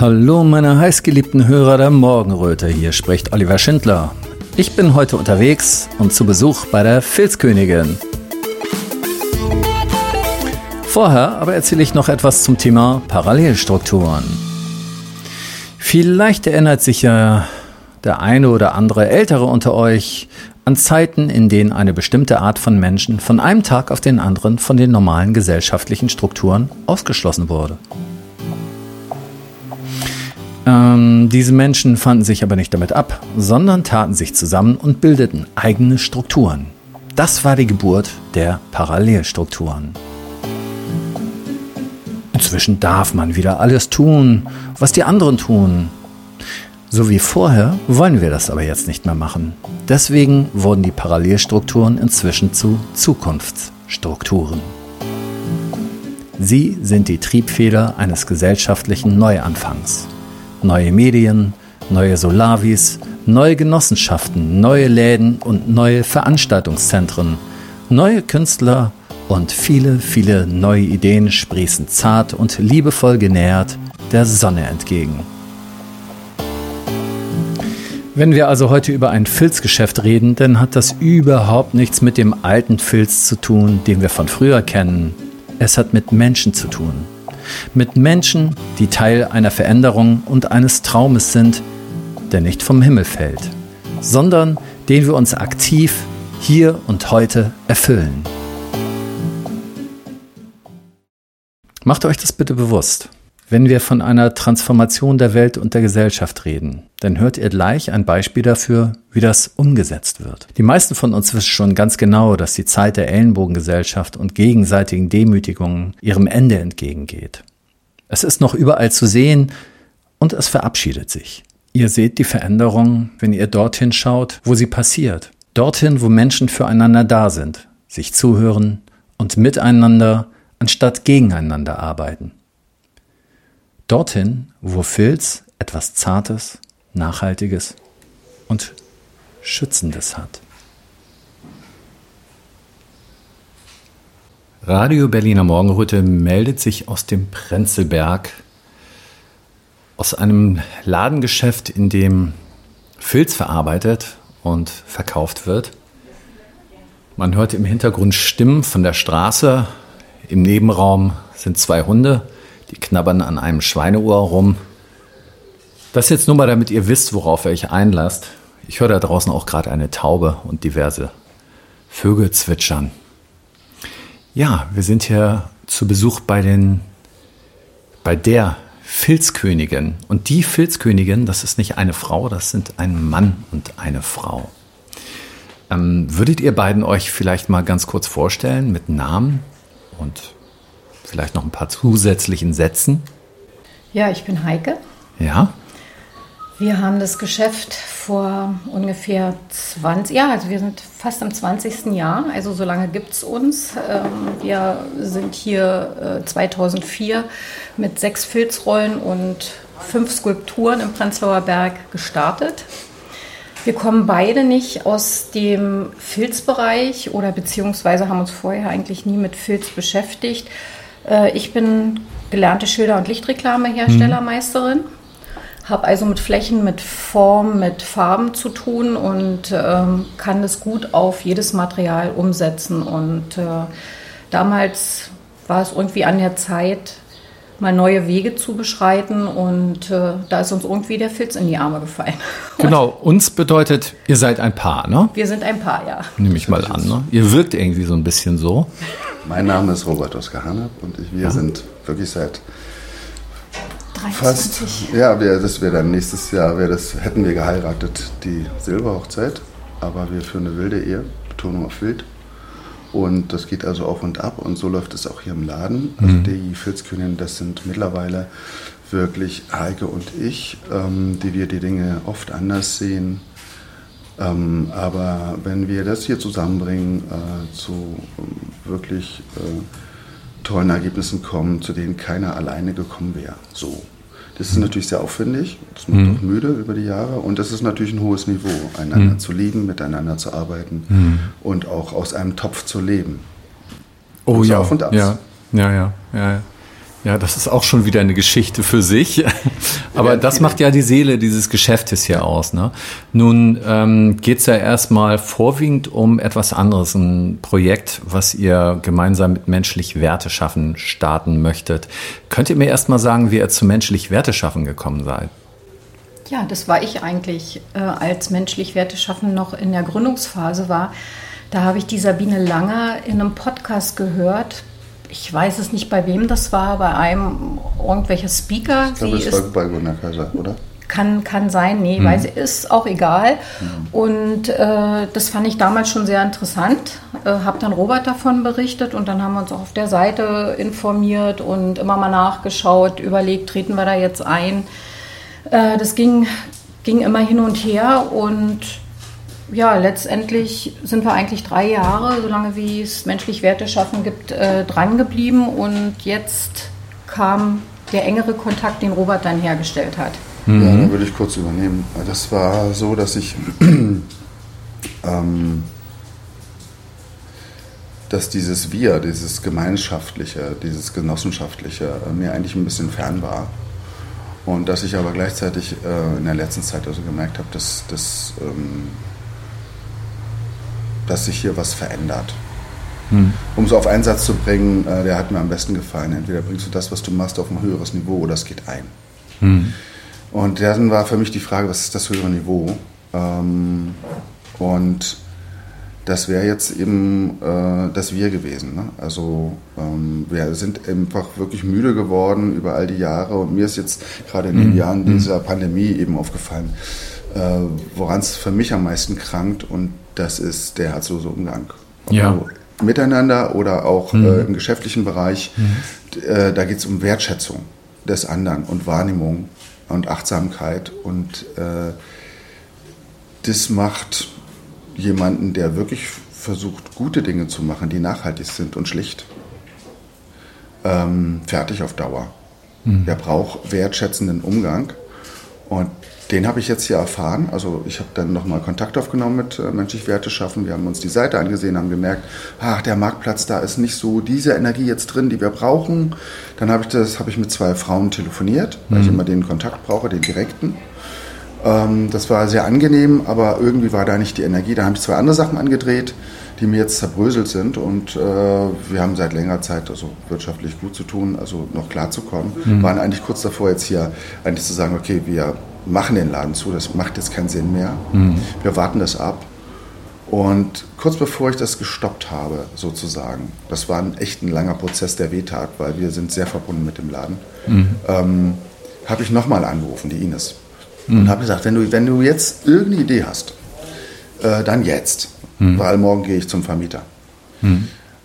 Hallo meine heißgeliebten Hörer der Morgenröte, hier spricht Oliver Schindler. Ich bin heute unterwegs und zu Besuch bei der Filzkönigin. Vorher aber erzähle ich noch etwas zum Thema Parallelstrukturen. Vielleicht erinnert sich ja der eine oder andere Ältere unter euch an Zeiten, in denen eine bestimmte Art von Menschen von einem Tag auf den anderen von den normalen gesellschaftlichen Strukturen ausgeschlossen wurde. Ähm, diese Menschen fanden sich aber nicht damit ab, sondern taten sich zusammen und bildeten eigene Strukturen. Das war die Geburt der Parallelstrukturen. Inzwischen darf man wieder alles tun, was die anderen tun. So wie vorher wollen wir das aber jetzt nicht mehr machen. Deswegen wurden die Parallelstrukturen inzwischen zu Zukunftsstrukturen. Sie sind die Triebfeder eines gesellschaftlichen Neuanfangs neue Medien, neue Solavis, neue Genossenschaften, neue Läden und neue Veranstaltungszentren, neue Künstler und viele, viele neue Ideen sprießen zart und liebevoll genährt der Sonne entgegen. Wenn wir also heute über ein Filzgeschäft reden, dann hat das überhaupt nichts mit dem alten Filz zu tun, den wir von früher kennen. Es hat mit Menschen zu tun. Mit Menschen, die Teil einer Veränderung und eines Traumes sind, der nicht vom Himmel fällt, sondern den wir uns aktiv hier und heute erfüllen. Macht euch das bitte bewusst. Wenn wir von einer Transformation der Welt und der Gesellschaft reden, dann hört ihr gleich ein Beispiel dafür, wie das umgesetzt wird. Die meisten von uns wissen schon ganz genau, dass die Zeit der Ellenbogengesellschaft und gegenseitigen Demütigungen ihrem Ende entgegengeht. Es ist noch überall zu sehen und es verabschiedet sich. Ihr seht die Veränderung, wenn ihr dorthin schaut, wo sie passiert. Dorthin, wo Menschen füreinander da sind, sich zuhören und miteinander anstatt gegeneinander arbeiten. Dorthin, wo Filz etwas Zartes, Nachhaltiges und Schützendes hat. Radio Berliner Morgenröte meldet sich aus dem Prenzelberg, aus einem Ladengeschäft, in dem Filz verarbeitet und verkauft wird. Man hört im Hintergrund Stimmen von der Straße. Im Nebenraum sind zwei Hunde. Die knabbern an einem Schweineohr rum. Das jetzt nur mal, damit ihr wisst, worauf ihr euch einlasst. Ich höre da draußen auch gerade eine Taube und diverse Vögel zwitschern. Ja, wir sind hier zu Besuch bei den, bei der Filzkönigin. Und die Filzkönigin, das ist nicht eine Frau, das sind ein Mann und eine Frau. Ähm, würdet ihr beiden euch vielleicht mal ganz kurz vorstellen mit Namen und vielleicht noch ein paar zusätzlichen Sätzen? Ja, ich bin Heike. Ja. Wir haben das Geschäft vor ungefähr 20, ja, also wir sind fast im 20. Jahr, also so lange gibt es uns. Ähm, wir sind hier 2004 äh, mit sechs Filzrollen und fünf Skulpturen im Prenzlauer Berg gestartet. Wir kommen beide nicht aus dem Filzbereich oder beziehungsweise haben uns vorher eigentlich nie mit Filz beschäftigt. Äh, ich bin gelernte Schilder- und Lichtreklameherstellermeisterin. Mhm habe also mit Flächen, mit Form, mit Farben zu tun und ähm, kann das gut auf jedes Material umsetzen. Und äh, damals war es irgendwie an der Zeit, mal neue Wege zu beschreiten und äh, da ist uns irgendwie der Filz in die Arme gefallen. Genau, uns bedeutet, ihr seid ein Paar, ne? Wir sind ein Paar, ja. Nehme ich mal an, ne? Ihr wirkt irgendwie so ein bisschen so. Mein Name ist Robert Oskar Hannep und wir ja. sind wirklich seit 23. Fast. Ja, wir, das wäre dann nächstes Jahr, wär das, hätten wir geheiratet, die Silberhochzeit. Aber wir führen eine wilde Ehe, Betonung auf wild. Und das geht also auf und ab und so läuft es auch hier im Laden. Also mhm. die Filzkönigin, das sind mittlerweile wirklich Heike und ich, ähm, die wir die Dinge oft anders sehen. Ähm, aber wenn wir das hier zusammenbringen, äh, zu ähm, wirklich äh, tollen Ergebnissen kommen, zu denen keiner alleine gekommen wäre. So. Das ist natürlich sehr aufwendig, das macht mhm. auch müde über die Jahre und das ist natürlich ein hohes Niveau, einander mhm. zu lieben, miteinander zu arbeiten mhm. und auch aus einem Topf zu leben. Oh ja, auf und ab. Ja, ja, ja, ja. Ja, das ist auch schon wieder eine Geschichte für sich. Aber das macht ja die Seele dieses Geschäftes hier aus. Ne? Nun ähm, geht es ja erstmal vorwiegend um etwas anderes, ein Projekt, was ihr gemeinsam mit Menschlich Werte schaffen starten möchtet. Könnt ihr mir erstmal sagen, wie ihr zu Menschlich Werte schaffen gekommen seid? Ja, das war ich eigentlich, äh, als Menschlich Werte schaffen noch in der Gründungsphase war. Da habe ich die Sabine Langer in einem Podcast gehört ich weiß es nicht, bei wem das war, bei einem irgendwelcher Speaker. Ich glaube, es war bei Gunnar Kaiser, oder? Kann, kann sein, nee, mhm. weiß, ist auch egal. Mhm. Und äh, das fand ich damals schon sehr interessant. Äh, habe dann Robert davon berichtet und dann haben wir uns auch auf der Seite informiert und immer mal nachgeschaut, überlegt, treten wir da jetzt ein. Äh, das ging, ging immer hin und her und ja, letztendlich sind wir eigentlich drei Jahre, solange wie es menschlich Werte schaffen gibt, äh, dran geblieben und jetzt kam der engere Kontakt, den Robert dann hergestellt hat. Mhm. Ja, da würde ich kurz übernehmen. Das war so, dass ich, ähm, dass dieses Wir, dieses Gemeinschaftliche, dieses Genossenschaftliche äh, mir eigentlich ein bisschen fern war. Und dass ich aber gleichzeitig äh, in der letzten Zeit also gemerkt habe, dass, dass ähm, dass sich hier was verändert. Hm. Um es auf einen Satz zu bringen, äh, der hat mir am besten gefallen. Entweder bringst du das, was du machst, auf ein höheres Niveau oder es geht ein. Hm. Und dann war für mich die Frage, was ist das höhere Niveau? Ähm, und das wäre jetzt eben äh, das Wir gewesen. Ne? Also ähm, wir sind einfach wirklich müde geworden über all die Jahre und mir ist jetzt gerade in den mhm. Jahren dieser Pandemie eben aufgefallen, äh, woran es für mich am meisten krankt und das ist der herzlose Umgang. Ja. Also miteinander oder auch mhm. äh, im geschäftlichen Bereich. Mhm. Äh, da geht es um Wertschätzung des anderen und Wahrnehmung und Achtsamkeit. Und äh, das macht jemanden, der wirklich versucht, gute Dinge zu machen, die nachhaltig sind und schlicht, ähm, fertig auf Dauer. Mhm. Der braucht wertschätzenden Umgang. Und den habe ich jetzt hier erfahren. Also ich habe dann nochmal Kontakt aufgenommen mit äh, Menschlich Werte schaffen. Wir haben uns die Seite angesehen, haben gemerkt, ach, der Marktplatz, da ist nicht so diese Energie jetzt drin, die wir brauchen. Dann habe ich das, habe ich mit zwei Frauen telefoniert, weil mhm. ich immer den Kontakt brauche, den direkten. Ähm, das war sehr angenehm, aber irgendwie war da nicht die Energie. Da habe ich zwei andere Sachen angedreht, die mir jetzt zerbröselt sind und äh, wir haben seit längerer Zeit also wirtschaftlich gut zu tun, also noch klarzukommen. Mhm. Waren eigentlich kurz davor jetzt hier eigentlich zu sagen, okay, wir machen den Laden zu, das macht jetzt keinen Sinn mehr. Mhm. Wir warten das ab. Und kurz bevor ich das gestoppt habe, sozusagen, das war ein echt ein langer Prozess, der wehtat, weil wir sind sehr verbunden mit dem Laden, mhm. ähm, habe ich nochmal angerufen, die Ines. Mhm. Und habe gesagt, wenn du, wenn du jetzt irgendeine Idee hast, äh, dann jetzt, mhm. weil morgen gehe ich zum Vermieter.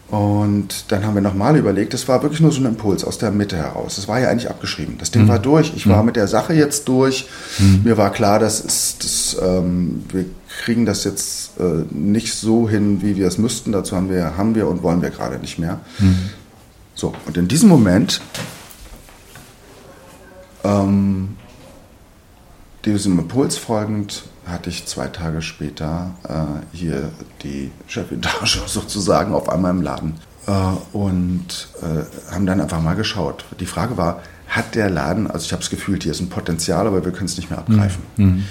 Und dann haben wir nochmal überlegt, das war wirklich nur so ein Impuls aus der Mitte heraus. Das war ja eigentlich abgeschrieben. Das Ding mhm. war durch. Ich war mhm. mit der Sache jetzt durch. Mhm. Mir war klar, dass es, das, ähm, wir kriegen das jetzt äh, nicht so hin, wie wir es müssten. Dazu haben wir, haben wir und wollen wir gerade nicht mehr. Mhm. So, und in diesem Moment, ähm, diesem Impuls folgend, hatte ich zwei Tage später äh, hier die Chefetage sozusagen auf einmal im Laden äh, und äh, haben dann einfach mal geschaut. Die Frage war, hat der Laden, also ich habe es gefühlt, hier ist ein Potenzial, aber wir können es nicht mehr abgreifen. Mhm.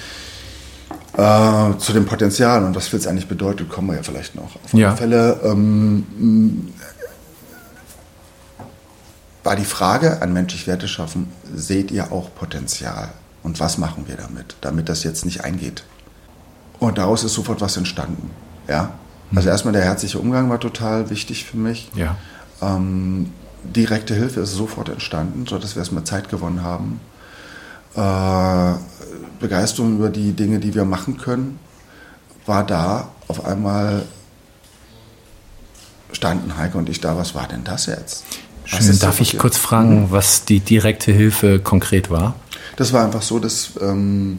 zu dem Potenzial und was es eigentlich bedeutet, kommen wir ja vielleicht noch. Auf alle ja. Fälle ähm, war die Frage an menschlich Werte schaffen, seht ihr auch Potenzial? Und was machen wir damit, damit das jetzt nicht eingeht? Und daraus ist sofort was entstanden. Ja? Also mhm. erstmal der herzliche Umgang war total wichtig für mich. Ja. Ähm, direkte Hilfe ist sofort entstanden, sodass wir erstmal Zeit gewonnen haben. Äh, Begeisterung über die Dinge, die wir machen können, war da. Auf einmal standen Heike und ich da. Was war denn das jetzt? Schön. Darf ich kurz fragen, mhm. was die direkte Hilfe konkret war? Das war einfach so, dass ähm,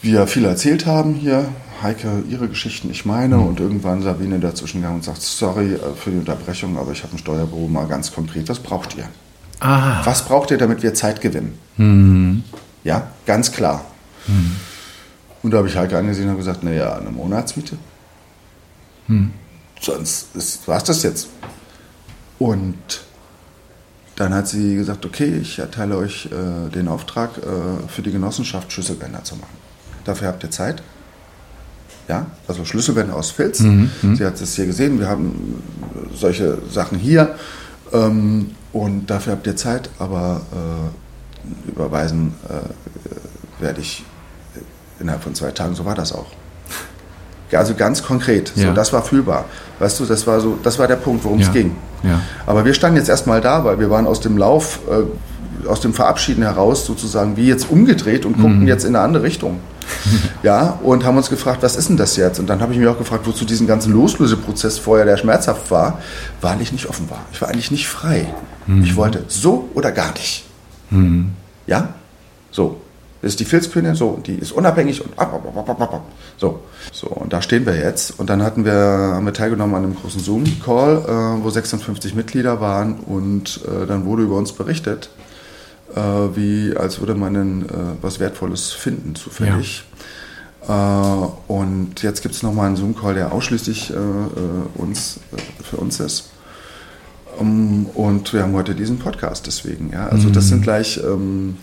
wir viel erzählt haben hier. Heike ihre Geschichten, ich meine. Mhm. Und irgendwann Sabine dazwischen gegangen und sagt, sorry äh, für die Unterbrechung, aber ich habe ein Steuerbüro mal ganz konkret. Was braucht ihr? Ah. Was braucht ihr, damit wir Zeit gewinnen? Mhm. Ja, ganz klar. Mhm. Und da habe ich Heike angesehen und gesagt, naja, eine Monatsmiete. Mhm. Sonst war es das jetzt. Und dann hat sie gesagt, okay, ich erteile euch äh, den Auftrag, äh, für die Genossenschaft Schlüsselbänder zu machen. Dafür habt ihr Zeit. Ja, also Schlüsselbänder aus Filz. Mhm, mhm. sie hat es hier gesehen, wir haben solche Sachen hier. Ähm, und dafür habt ihr Zeit, aber äh, überweisen äh, werde ich innerhalb von zwei Tagen. So war das auch. Also ganz konkret. Ja. So, das war fühlbar. Weißt du, das war so, das war der Punkt, worum ja. es ging. Ja. Aber wir standen jetzt erstmal da, weil wir waren aus dem Lauf, äh, aus dem Verabschieden heraus sozusagen wie jetzt umgedreht und guckten mhm. jetzt in eine andere Richtung. ja, und haben uns gefragt, was ist denn das jetzt? Und dann habe ich mich auch gefragt, wozu diesen ganzen Loslöseprozess vorher, der schmerzhaft war, war eigentlich nicht offenbar. Ich war eigentlich nicht frei. Mhm. Ich wollte so oder gar nicht. Mhm. Ja? So. Das ist die Filzkönigin, so, die ist unabhängig und ab, ab, ab, ab, ab, so. So, und da stehen wir jetzt. Und dann hatten wir, haben wir teilgenommen an einem großen Zoom-Call, äh, wo 56 Mitglieder waren und äh, dann wurde über uns berichtet, äh, wie als würde man äh, was Wertvolles finden, zufällig. Ja. Äh, und jetzt gibt es nochmal einen Zoom-Call, der ausschließlich äh, uns, für uns ist. Um, und wir haben heute diesen Podcast deswegen. Ja? Also mhm. das sind gleich... Ähm,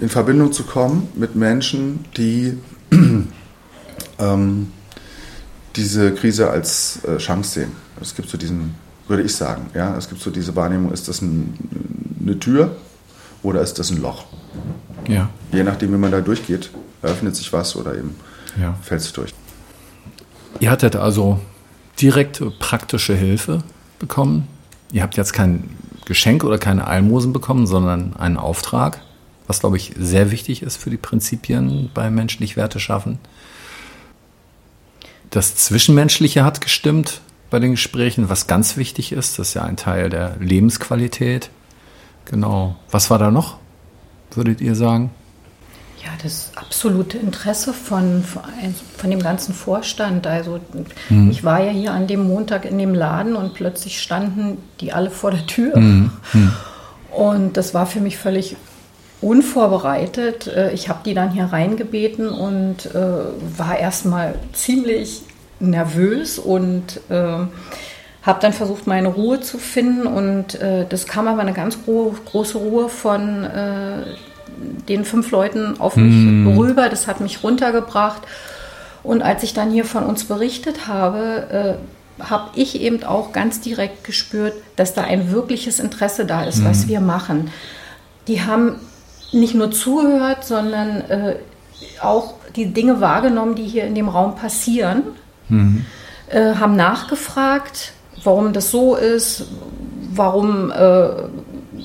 in Verbindung zu kommen mit Menschen, die ähm, diese Krise als äh, Chance sehen. Es gibt so diesen, würde ich sagen, ja, es gibt so diese Wahrnehmung, ist das ein, eine Tür oder ist das ein Loch? Ja. Je nachdem, wie man da durchgeht, eröffnet sich was oder eben ja. fällt es durch. Ihr hattet also direkte praktische Hilfe bekommen. Ihr habt jetzt kein Geschenk oder keine Almosen bekommen, sondern einen Auftrag was, glaube ich, sehr wichtig ist für die Prinzipien beim menschlich Werte schaffen. Das Zwischenmenschliche hat gestimmt bei den Gesprächen, was ganz wichtig ist. Das ist ja ein Teil der Lebensqualität. Genau. Was war da noch, würdet ihr sagen? Ja, das absolute Interesse von, von dem ganzen Vorstand. Also mhm. ich war ja hier an dem Montag in dem Laden und plötzlich standen die alle vor der Tür. Mhm. Mhm. Und das war für mich völlig unvorbereitet. Äh, ich habe die dann hier reingebeten und äh, war erstmal ziemlich nervös und äh, habe dann versucht, meine Ruhe zu finden. Und äh, das kam aber eine ganz gro große Ruhe von äh, den fünf Leuten auf mich mm. rüber. Das hat mich runtergebracht. Und als ich dann hier von uns berichtet habe, äh, habe ich eben auch ganz direkt gespürt, dass da ein wirkliches Interesse da ist, mm. was wir machen. Die haben nicht nur zugehört, sondern äh, auch die Dinge wahrgenommen, die hier in dem Raum passieren, mhm. äh, haben nachgefragt, warum das so ist, warum äh,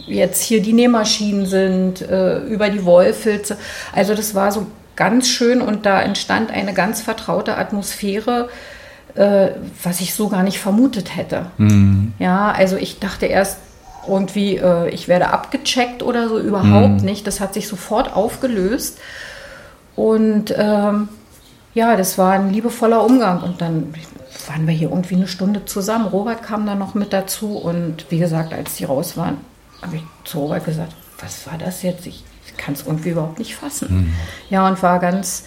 jetzt hier die Nähmaschinen sind, äh, über die Wollfilze. Also das war so ganz schön und da entstand eine ganz vertraute Atmosphäre, äh, was ich so gar nicht vermutet hätte. Mhm. Ja, also ich dachte erst, irgendwie, äh, ich werde abgecheckt oder so, überhaupt mhm. nicht. Das hat sich sofort aufgelöst. Und ähm, ja, das war ein liebevoller Umgang. Und dann waren wir hier irgendwie eine Stunde zusammen. Robert kam dann noch mit dazu. Und wie gesagt, als die raus waren, habe ich zu Robert gesagt, was war das jetzt? Ich kann es irgendwie überhaupt nicht fassen. Mhm. Ja, und war ganz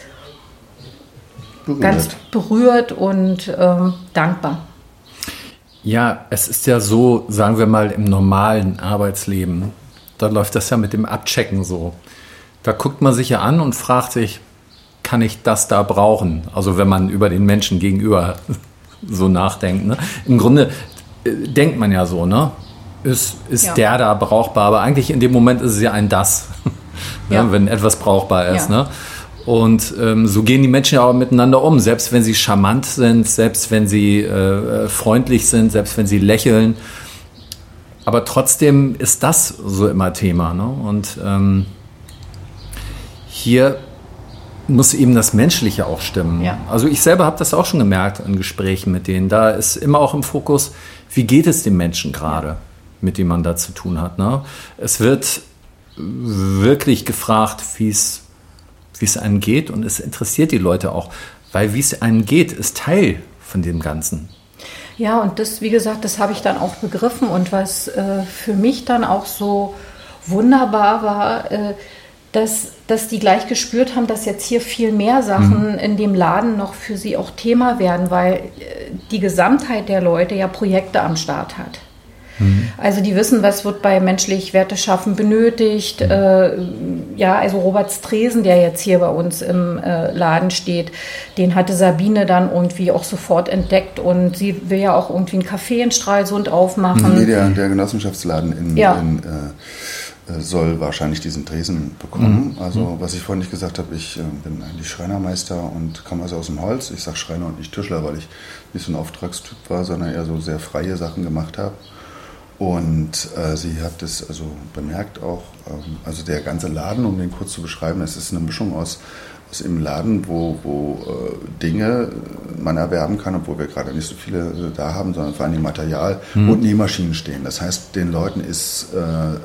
berührt, ganz berührt und ähm, dankbar. Ja, es ist ja so, sagen wir mal, im normalen Arbeitsleben, da läuft das ja mit dem Abchecken so. Da guckt man sich ja an und fragt sich, kann ich das da brauchen? Also wenn man über den Menschen gegenüber so nachdenkt. Ne? Im Grunde äh, denkt man ja so, ne? Ist, ist ja. der da brauchbar? Aber eigentlich in dem Moment ist es ja ein Das, ne? ja. wenn etwas brauchbar ist. Ja. Ne? Und ähm, so gehen die Menschen ja auch miteinander um, selbst wenn sie charmant sind, selbst wenn sie äh, freundlich sind, selbst wenn sie lächeln. Aber trotzdem ist das so immer Thema. Ne? Und ähm, hier muss eben das Menschliche auch stimmen. Ja. Also ich selber habe das auch schon gemerkt in Gesprächen mit denen. Da ist immer auch im Fokus, wie geht es dem Menschen gerade, mit dem man da zu tun hat. Ne? Es wird wirklich gefragt, wie es wie es einem geht und es interessiert die Leute auch, weil wie es einem geht, ist Teil von dem Ganzen. Ja, und das, wie gesagt, das habe ich dann auch begriffen und was äh, für mich dann auch so wunderbar war, äh, dass, dass die gleich gespürt haben, dass jetzt hier viel mehr Sachen mhm. in dem Laden noch für sie auch Thema werden, weil äh, die Gesamtheit der Leute ja Projekte am Start hat. Mhm. Also die wissen, was wird bei menschlich Werte schaffen benötigt. Mhm. Äh, ja, also Robert Stresen, der jetzt hier bei uns im äh, Laden steht, den hatte Sabine dann irgendwie auch sofort entdeckt und sie will ja auch irgendwie ein Café in Stralsund aufmachen. Nee, der, der Genossenschaftsladen in, ja. in äh, äh, soll wahrscheinlich diesen Tresen bekommen. Mhm. Also mhm. was ich vorhin nicht gesagt habe, ich äh, bin eigentlich Schreinermeister und komme also aus dem Holz. Ich sage Schreiner und nicht Tischler, weil ich nicht so ein Auftragstyp war, sondern eher so sehr freie Sachen gemacht habe. Und äh, sie hat es also bemerkt auch, ähm, also der ganze Laden, um den kurz zu beschreiben, es ist eine Mischung aus, aus im Laden, wo, wo äh, Dinge man erwerben kann, obwohl wir gerade nicht so viele äh, da haben, sondern vor allem Material mhm. und Nähmaschinen stehen. Das heißt, den Leuten ist äh, äh,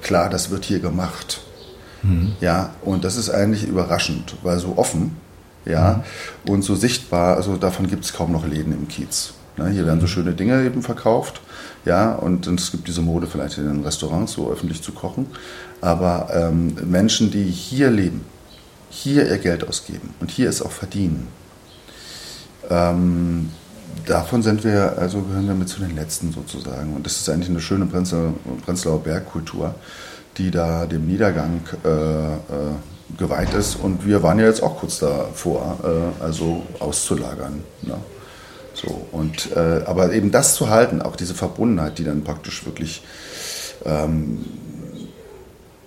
klar, das wird hier gemacht. Mhm. Ja, und das ist eigentlich überraschend, weil so offen, ja, mhm. und so sichtbar, also davon gibt es kaum noch Läden im Kiez. Ne, hier werden so schöne Dinge eben verkauft ja, und, es gibt diese Mode vielleicht in den Restaurants, so öffentlich zu kochen. Aber ähm, Menschen, die hier leben, hier ihr Geld ausgeben und hier es auch verdienen, ähm, davon sind wir, also gehören wir mit zu den Letzten sozusagen. Und das ist eigentlich eine schöne Prenzlauer Bergkultur, die da dem Niedergang äh, äh, geweiht ist. Und wir waren ja jetzt auch kurz davor, äh, also auszulagern. Ne? So, und, äh, aber eben das zu halten, auch diese Verbundenheit, die dann praktisch wirklich ähm,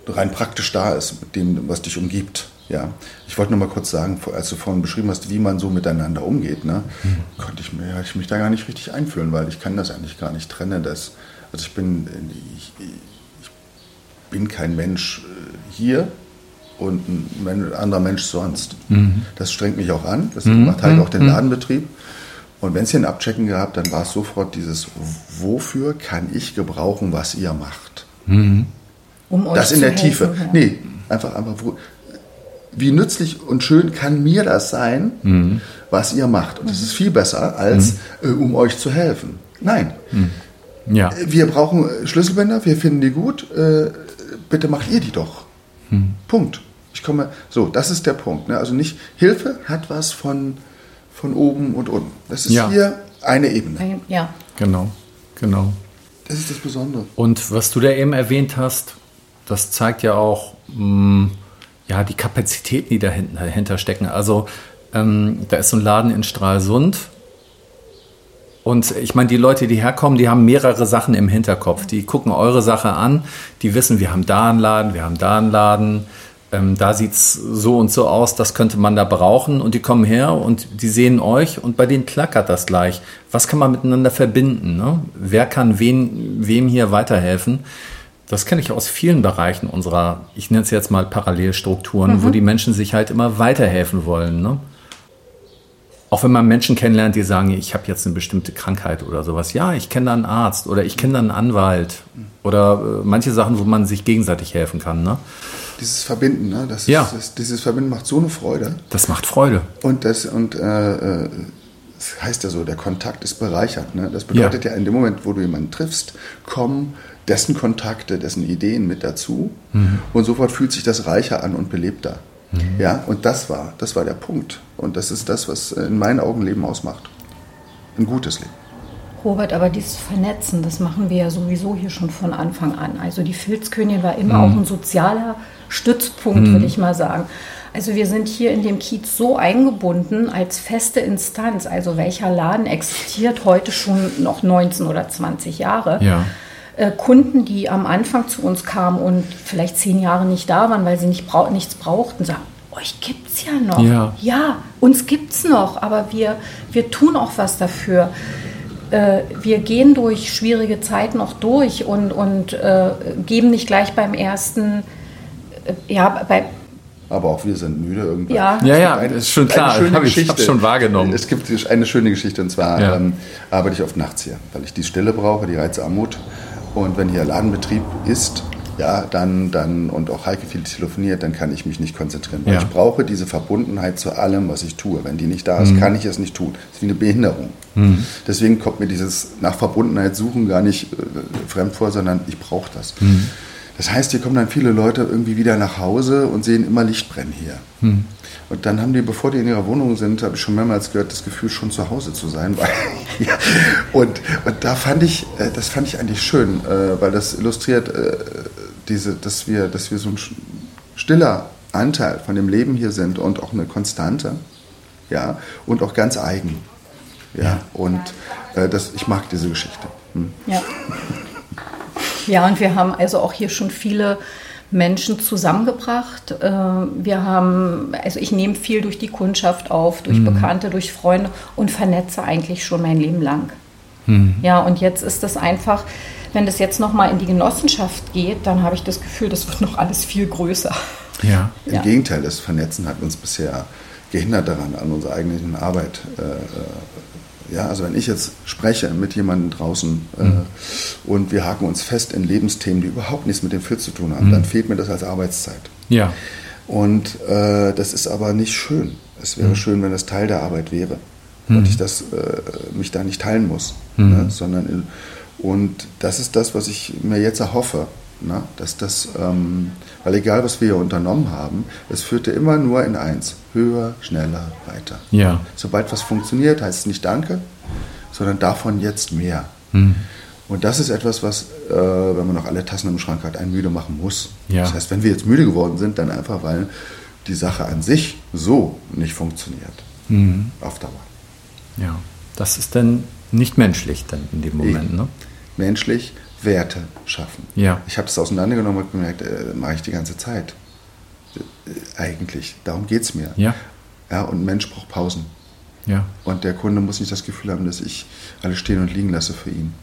rein praktisch da ist mit dem, was dich umgibt. Ja, ich wollte nur mal kurz sagen, als du vorhin beschrieben hast, wie man so miteinander umgeht, ne, mhm. konnte ich, mir, ich mich da gar nicht richtig einfühlen, weil ich kann das eigentlich gar nicht trennen. Das, also ich bin, ich, ich bin kein Mensch äh, hier und ein anderer Mensch sonst. Mhm. Das strengt mich auch an. Das mhm. macht halt auch den mhm. Ladenbetrieb. Und wenn es hier ein Abchecken gab, dann war es sofort dieses, wofür kann ich gebrauchen, was ihr macht? Mhm. Um euch das in der helfen, Tiefe. Ja. Nee, einfach, einfach, wo, wie nützlich und schön kann mir das sein, mhm. was ihr macht? Und das ist viel besser, als mhm. äh, um euch zu helfen. Nein. Mhm. Ja. Wir brauchen äh, Schlüsselbänder, wir finden die gut, äh, bitte macht ihr die doch. Mhm. Punkt. Ich komme, so, das ist der Punkt. Ne? Also nicht, Hilfe hat was von von oben und unten. Das ist ja. hier eine Ebene. Ja. Genau, genau. Das ist das Besondere. Und was du da eben erwähnt hast, das zeigt ja auch mh, mm, ja, die Kapazitäten, die dahinter, dahinter stecken. Also ähm, da ist so ein Laden in Stralsund. Und ich meine, die Leute, die herkommen, die haben mehrere Sachen im Hinterkopf. Die gucken eure Sache an, die wissen, wir haben da einen Laden, wir haben da einen Laden ähm, da sieht es so und so aus, das könnte man da brauchen und die kommen her und die sehen euch und bei denen klackert das gleich. Was kann man miteinander verbinden? Ne? Wer kann wen, wem hier weiterhelfen? Das kenne ich aus vielen Bereichen unserer, ich nenne es jetzt mal Parallelstrukturen, mhm. wo die Menschen sich halt immer weiterhelfen wollen. Ne? Auch wenn man Menschen kennenlernt, die sagen, ich habe jetzt eine bestimmte Krankheit oder sowas. Ja, ich kenne da einen Arzt oder ich kenne da einen Anwalt oder äh, manche Sachen, wo man sich gegenseitig helfen kann. Ne? Dieses Verbinden, ne? Das ja. Ist, dieses Verbinden macht so eine Freude. Das macht Freude. Und das, und äh, äh, das heißt ja so, der Kontakt ist bereichert. Ne? Das bedeutet ja. ja in dem Moment, wo du jemanden triffst, kommen dessen Kontakte, dessen Ideen mit dazu. Mhm. Und sofort fühlt sich das reicher an und belebter. Mhm. Ja, und das war, das war der Punkt. Und das ist das, was in meinen Augen Leben ausmacht. Ein gutes Leben. Robert, aber dieses Vernetzen, das machen wir ja sowieso hier schon von Anfang an. Also die Filzkönigin war immer mhm. auch ein sozialer Stützpunkt, mhm. würde ich mal sagen. Also wir sind hier in dem Kiez so eingebunden als feste Instanz. Also welcher Laden existiert heute schon noch 19 oder 20 Jahre? Ja. Äh, Kunden, die am Anfang zu uns kamen und vielleicht zehn Jahre nicht da waren, weil sie nicht brau nichts brauchten, sagen, euch gibt es ja noch. Ja, ja uns gibt es noch, aber wir, wir tun auch was dafür. Äh, wir gehen durch schwierige Zeiten auch durch und, und äh, geben nicht gleich beim ersten, äh, ja, bei, aber auch wir sind müde irgendwann. Ja, ja, ja eine, ist schon klar. Habe ich habe schon wahrgenommen. Es gibt eine schöne Geschichte und zwar ja. ähm, arbeite ich oft nachts hier, weil ich die Stille brauche, die Reizarmut. Und wenn hier Ladenbetrieb ist, ja, dann, dann und auch Heike viel telefoniert, dann kann ich mich nicht konzentrieren. Ja. ich brauche diese Verbundenheit zu allem, was ich tue. Wenn die nicht da ist, mhm. kann ich es nicht tun. Das ist wie eine Behinderung. Mhm. Deswegen kommt mir dieses nach Verbundenheit suchen gar nicht äh, fremd vor, sondern ich brauche das. Mhm. Das heißt, hier kommen dann viele Leute irgendwie wieder nach Hause und sehen immer Licht brennen hier. Hm. Und dann haben die, bevor die in ihrer Wohnung sind, habe ich schon mehrmals gehört, das Gefühl, schon zu Hause zu sein. Ja, und, und da fand ich, äh, das fand ich eigentlich schön, äh, weil das illustriert äh, diese, dass wir, dass wir so ein stiller Anteil von dem Leben hier sind und auch eine Konstante, ja, und auch ganz eigen. Ja, ja. und das, ich mag diese Geschichte. Hm. Ja. Ja, und wir haben also auch hier schon viele Menschen zusammengebracht. Äh, wir haben, also ich nehme viel durch die Kundschaft auf, durch mhm. Bekannte, durch Freunde und vernetze eigentlich schon mein Leben lang. Mhm. Ja, und jetzt ist das einfach, wenn das jetzt nochmal in die Genossenschaft geht, dann habe ich das Gefühl, das wird noch alles viel größer. Ja. Im ja. Gegenteil, das Vernetzen hat uns bisher gehindert daran, an unserer eigenen Arbeit äh, äh ja, also wenn ich jetzt spreche mit jemandem draußen äh, mhm. und wir haken uns fest in Lebensthemen, die überhaupt nichts mit dem Fit zu tun haben, mhm. dann fehlt mir das als Arbeitszeit. Ja. Und äh, das ist aber nicht schön. Es wäre mhm. schön, wenn das Teil der Arbeit wäre und mhm. ich das, äh, mich da nicht teilen muss, mhm. ne, sondern in, und das ist das, was ich mir jetzt erhoffe, ne, dass das, ähm, weil egal was wir hier unternommen haben, es führte immer nur in eins, höher, schneller, weiter. Ja. Sobald was funktioniert, heißt es nicht Danke, sondern davon jetzt mehr. Mhm. Und das ist etwas, was, äh, wenn man noch alle Tassen im Schrank hat, einen müde machen muss. Ja. Das heißt, wenn wir jetzt müde geworden sind, dann einfach, weil die Sache an sich so nicht funktioniert. Mhm. Auf Dauer. Ja, das ist dann nicht menschlich dann in dem Moment, ne? Menschlich, Werte schaffen. Ja. Ich habe es auseinandergenommen und gemerkt, äh, mache ich die ganze Zeit. Äh, eigentlich. Darum geht es mir. Ja. ja. Und ein Mensch braucht Pausen. Ja. Und der Kunde muss nicht das Gefühl haben, dass ich alles stehen und liegen lasse für ihn.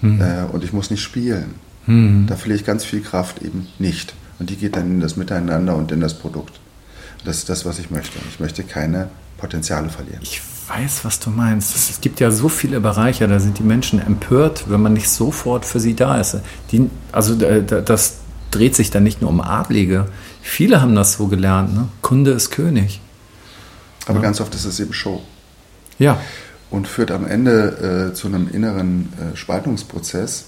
Mhm. Äh, und ich muss nicht spielen. Mhm. Da verliere ich ganz viel Kraft eben nicht. Und die geht dann in das Miteinander und in das Produkt. Das ist das, was ich möchte. Ich möchte keine Potenziale verlieren. Ich weiß, was du meinst. Es gibt ja so viele Bereiche, da sind die Menschen empört, wenn man nicht sofort für sie da ist. Die, also das dreht sich dann nicht nur um Ablege. Viele haben das so gelernt. Ne? Kunde ist König. Aber ja. ganz oft ist es eben Show. Ja. Und führt am Ende äh, zu einem inneren äh, Spaltungsprozess,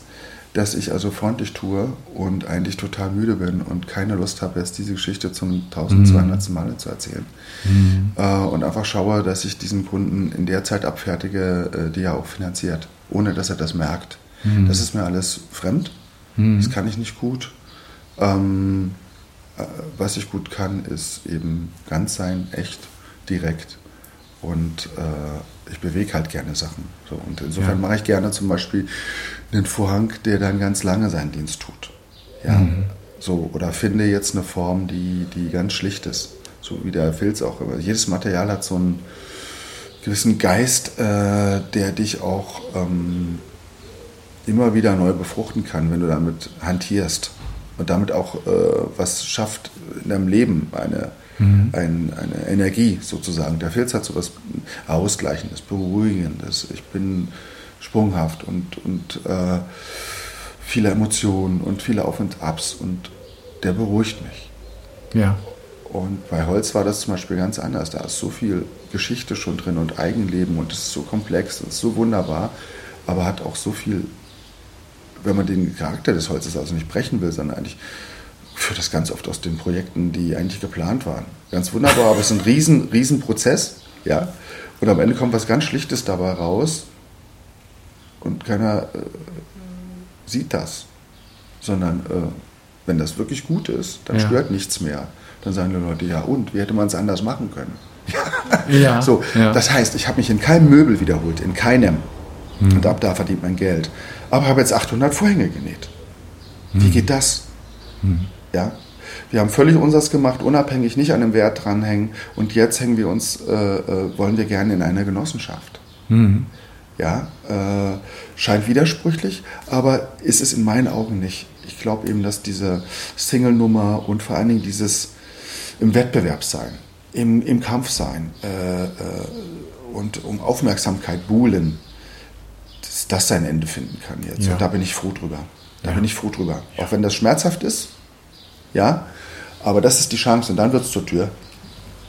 dass ich also freundlich tue und eigentlich total müde bin und keine Lust habe, jetzt diese Geschichte zum 1200. Mhm. Male zu erzählen. Mhm. Äh, und einfach schaue, dass ich diesen Kunden in der Zeit abfertige, äh, die er auch finanziert, ohne dass er das merkt. Mhm. Das ist mir alles fremd. Mhm. Das kann ich nicht gut. Ähm, äh, was ich gut kann, ist eben ganz sein, echt, direkt. Und äh, ich bewege halt gerne Sachen. So, und insofern ja. mache ich gerne zum Beispiel einen Vorhang, der dann ganz lange seinen Dienst tut. Ja. Mhm. So, oder finde jetzt eine Form, die, die ganz schlicht ist. So wie der Filz auch. Jedes Material hat so einen gewissen Geist, äh, der dich auch ähm, immer wieder neu befruchten kann, wenn du damit hantierst. Und damit auch äh, was schafft in deinem Leben, eine, mhm. ein, eine Energie sozusagen. Der Filz hat so was Ausgleichendes, Beruhigendes. Ich bin sprunghaft und, und äh, viele Emotionen und viele Auf und Abs und der beruhigt mich. Ja. Und bei Holz war das zum Beispiel ganz anders. Da ist so viel Geschichte schon drin und Eigenleben und es ist so komplex und so wunderbar, aber hat auch so viel, wenn man den Charakter des Holzes also nicht brechen will, sondern eigentlich führt das ganz oft aus den Projekten, die eigentlich geplant waren. Ganz wunderbar, aber es ist ein riesen, riesen Prozess. Ja? Und am Ende kommt was ganz Schlichtes dabei raus, und keiner äh, sieht das. Sondern äh, wenn das wirklich gut ist, dann ja. stört nichts mehr. Dann sagen die Leute, ja und, wie hätte man es anders machen können? ja. So, ja. Das heißt, ich habe mich in keinem Möbel wiederholt, in keinem. Mhm. Und ab da verdient man Geld. Aber habe jetzt 800 Vorhänge genäht. Mhm. Wie geht das? Mhm. Ja, wir haben völlig unseres gemacht, unabhängig, nicht an einem Wert dranhängen. Und jetzt hängen wir uns, äh, äh, wollen wir gerne in einer Genossenschaft. Mhm. Ja, äh, scheint widersprüchlich, aber ist es in meinen Augen nicht. Ich glaube eben, dass diese Single-Nummer und vor allen Dingen dieses im Wettbewerb sein, im, im Kampf sein äh, äh, und um Aufmerksamkeit buhlen, dass das sein Ende finden kann jetzt. Ja. Und da bin ich froh drüber. Da ja. bin ich froh drüber. Ja. Auch wenn das schmerzhaft ist, ja, aber das ist die Chance und dann wird es zur Tür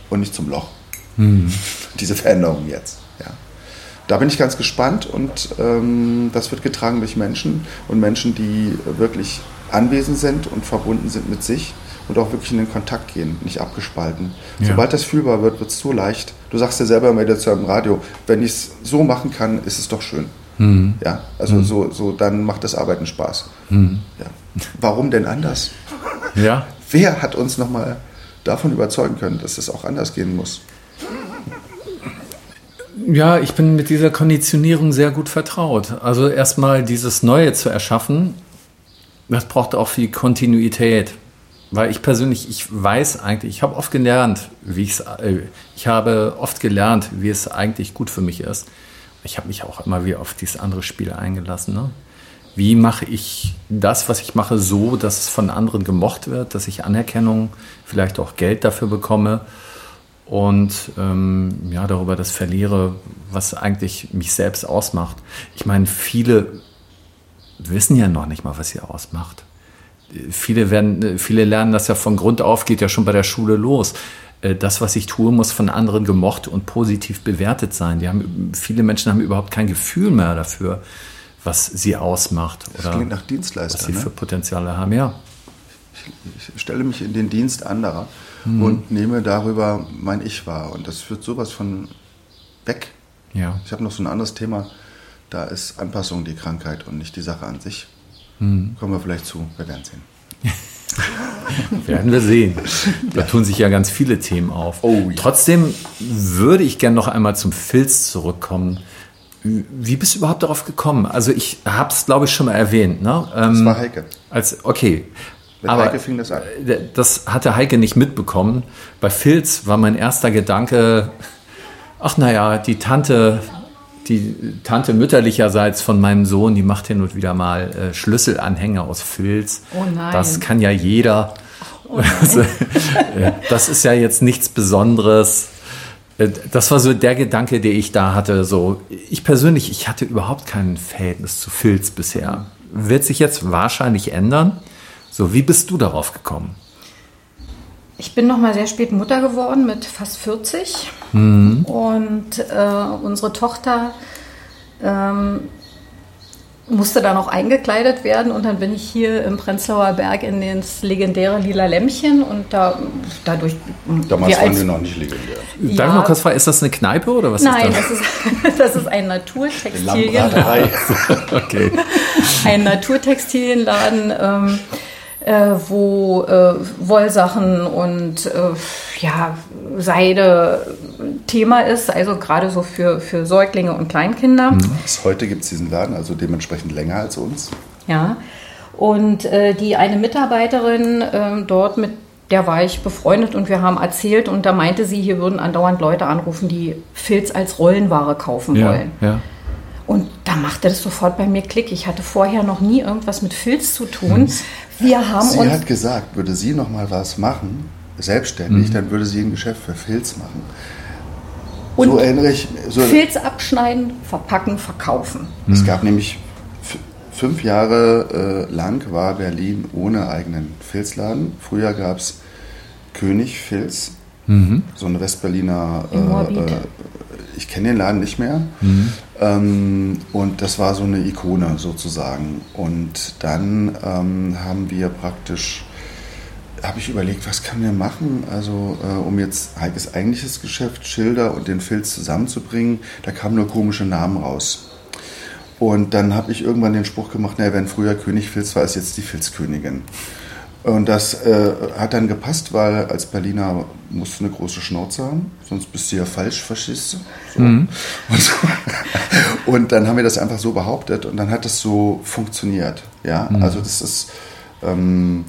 und nicht zum Loch. Mhm. Diese Veränderung jetzt da bin ich ganz gespannt und ähm, das wird getragen durch Menschen und Menschen, die wirklich anwesend sind und verbunden sind mit sich und auch wirklich in den Kontakt gehen, nicht abgespalten. Ja. Sobald das fühlbar wird, wird es so leicht. Du sagst ja selber immer dazu im Radio, wenn ich es so machen kann, ist es doch schön. Mhm. Ja, also mhm. so, so, dann macht das Arbeiten Spaß. Mhm. Ja. Warum denn anders? Ja. Wer hat uns nochmal davon überzeugen können, dass es auch anders gehen muss? Ja, ich bin mit dieser Konditionierung sehr gut vertraut. Also erstmal dieses Neue zu erschaffen, das braucht auch viel Kontinuität. Weil ich persönlich, ich weiß eigentlich, ich habe oft gelernt, wie ich es, äh, ich habe oft gelernt, wie es eigentlich gut für mich ist. Ich habe mich auch immer wieder auf dieses andere Spiel eingelassen. Ne? Wie mache ich das, was ich mache, so, dass es von anderen gemocht wird, dass ich Anerkennung, vielleicht auch Geld dafür bekomme und ähm, ja, darüber das verliere, was eigentlich mich selbst ausmacht. Ich meine, viele wissen ja noch nicht mal, was sie ausmacht viele, werden, viele lernen das ja von Grund auf, geht ja schon bei der Schule los. Äh, das, was ich tue, muss von anderen gemocht und positiv bewertet sein. Die haben, viele Menschen haben überhaupt kein Gefühl mehr dafür, was sie ausmacht. Das klingt nach Dienstleister. Was sie ne? für Potenziale haben, ja. Ich, ich stelle mich in den Dienst anderer mhm. und nehme darüber mein Ich wahr. Und das führt sowas von weg. Ja. Ich habe noch so ein anderes Thema. Da ist Anpassung die Krankheit und nicht die Sache an sich. Hm. Kommen wir vielleicht zu, wir werden sehen. werden wir sehen. Da tun sich ja ganz viele Themen auf. Oh, ja. Trotzdem würde ich gerne noch einmal zum Filz zurückkommen. Wie bist du überhaupt darauf gekommen? Also ich habe es, glaube ich, schon mal erwähnt. Ne? Ähm, das war Heike. Als, okay. Mit Aber Heike fing das an. Äh, das hatte Heike nicht mitbekommen. Bei Filz war mein erster Gedanke, ach naja, die Tante die Tante mütterlicherseits von meinem Sohn, die macht hin und wieder mal äh, Schlüsselanhänger aus Filz. Oh nein. Das kann ja jeder. Oh also, äh, das ist ja jetzt nichts Besonderes. Äh, das war so der Gedanke, den ich da hatte. So, ich persönlich, ich hatte überhaupt kein Verhältnis zu Filz bisher. Wird sich jetzt wahrscheinlich ändern. So, wie bist du darauf gekommen? Ich bin noch mal sehr spät Mutter geworden mit fast 40 mhm. und äh, unsere Tochter ähm, musste dann auch eingekleidet werden und dann bin ich hier im Prenzlauer Berg in das legendäre Lila Lämmchen und da dadurch damals waren die noch nicht legendär. Ja, Darf ich mal kurz fragen, ist das eine Kneipe oder was Nein, ist das? ist, das ist ein Naturtextilienladen. okay. Ein Naturtextilienladen. Ähm, äh, wo äh, Wollsachen und äh, ja, Seide Thema ist, also gerade so für, für Säuglinge und Kleinkinder. Mhm. Bis heute gibt es diesen Laden, also dementsprechend länger als uns. Ja, und äh, die eine Mitarbeiterin äh, dort mit der war ich befreundet und wir haben erzählt und da meinte sie, hier würden andauernd Leute anrufen, die Filz als Rollenware kaufen ja, wollen. Ja. Da machte das sofort bei mir Klick. Ich hatte vorher noch nie irgendwas mit Filz zu tun. Wir haben sie uns hat gesagt, würde sie noch mal was machen, selbstständig, mhm. dann würde sie ein Geschäft für Filz machen. Und so erinnere ich. So Filz abschneiden, verpacken, verkaufen. Es gab nämlich fünf Jahre äh, lang war Berlin ohne eigenen Filzladen. Früher gab es König Filz, mhm. so eine Westberliner äh, äh, ich kenne den Laden nicht mehr. Mhm. Ähm, und das war so eine Ikone sozusagen. Und dann ähm, haben wir praktisch, habe ich überlegt, was kann wir machen? Also äh, um jetzt Heikes eigentliches Geschäft, Schilder und den Filz zusammenzubringen, da kamen nur komische Namen raus. Und dann habe ich irgendwann den Spruch gemacht, naja, wenn früher König Filz war, ist jetzt die Filzkönigin. Und das äh, hat dann gepasst, weil als Berliner musst du eine große Schnauze haben, sonst bist du ja falsch Faschist. So. Mhm. Und, so. und, dann haben wir das einfach so behauptet und dann hat es so funktioniert. Ja, mhm. also das ist, ähm,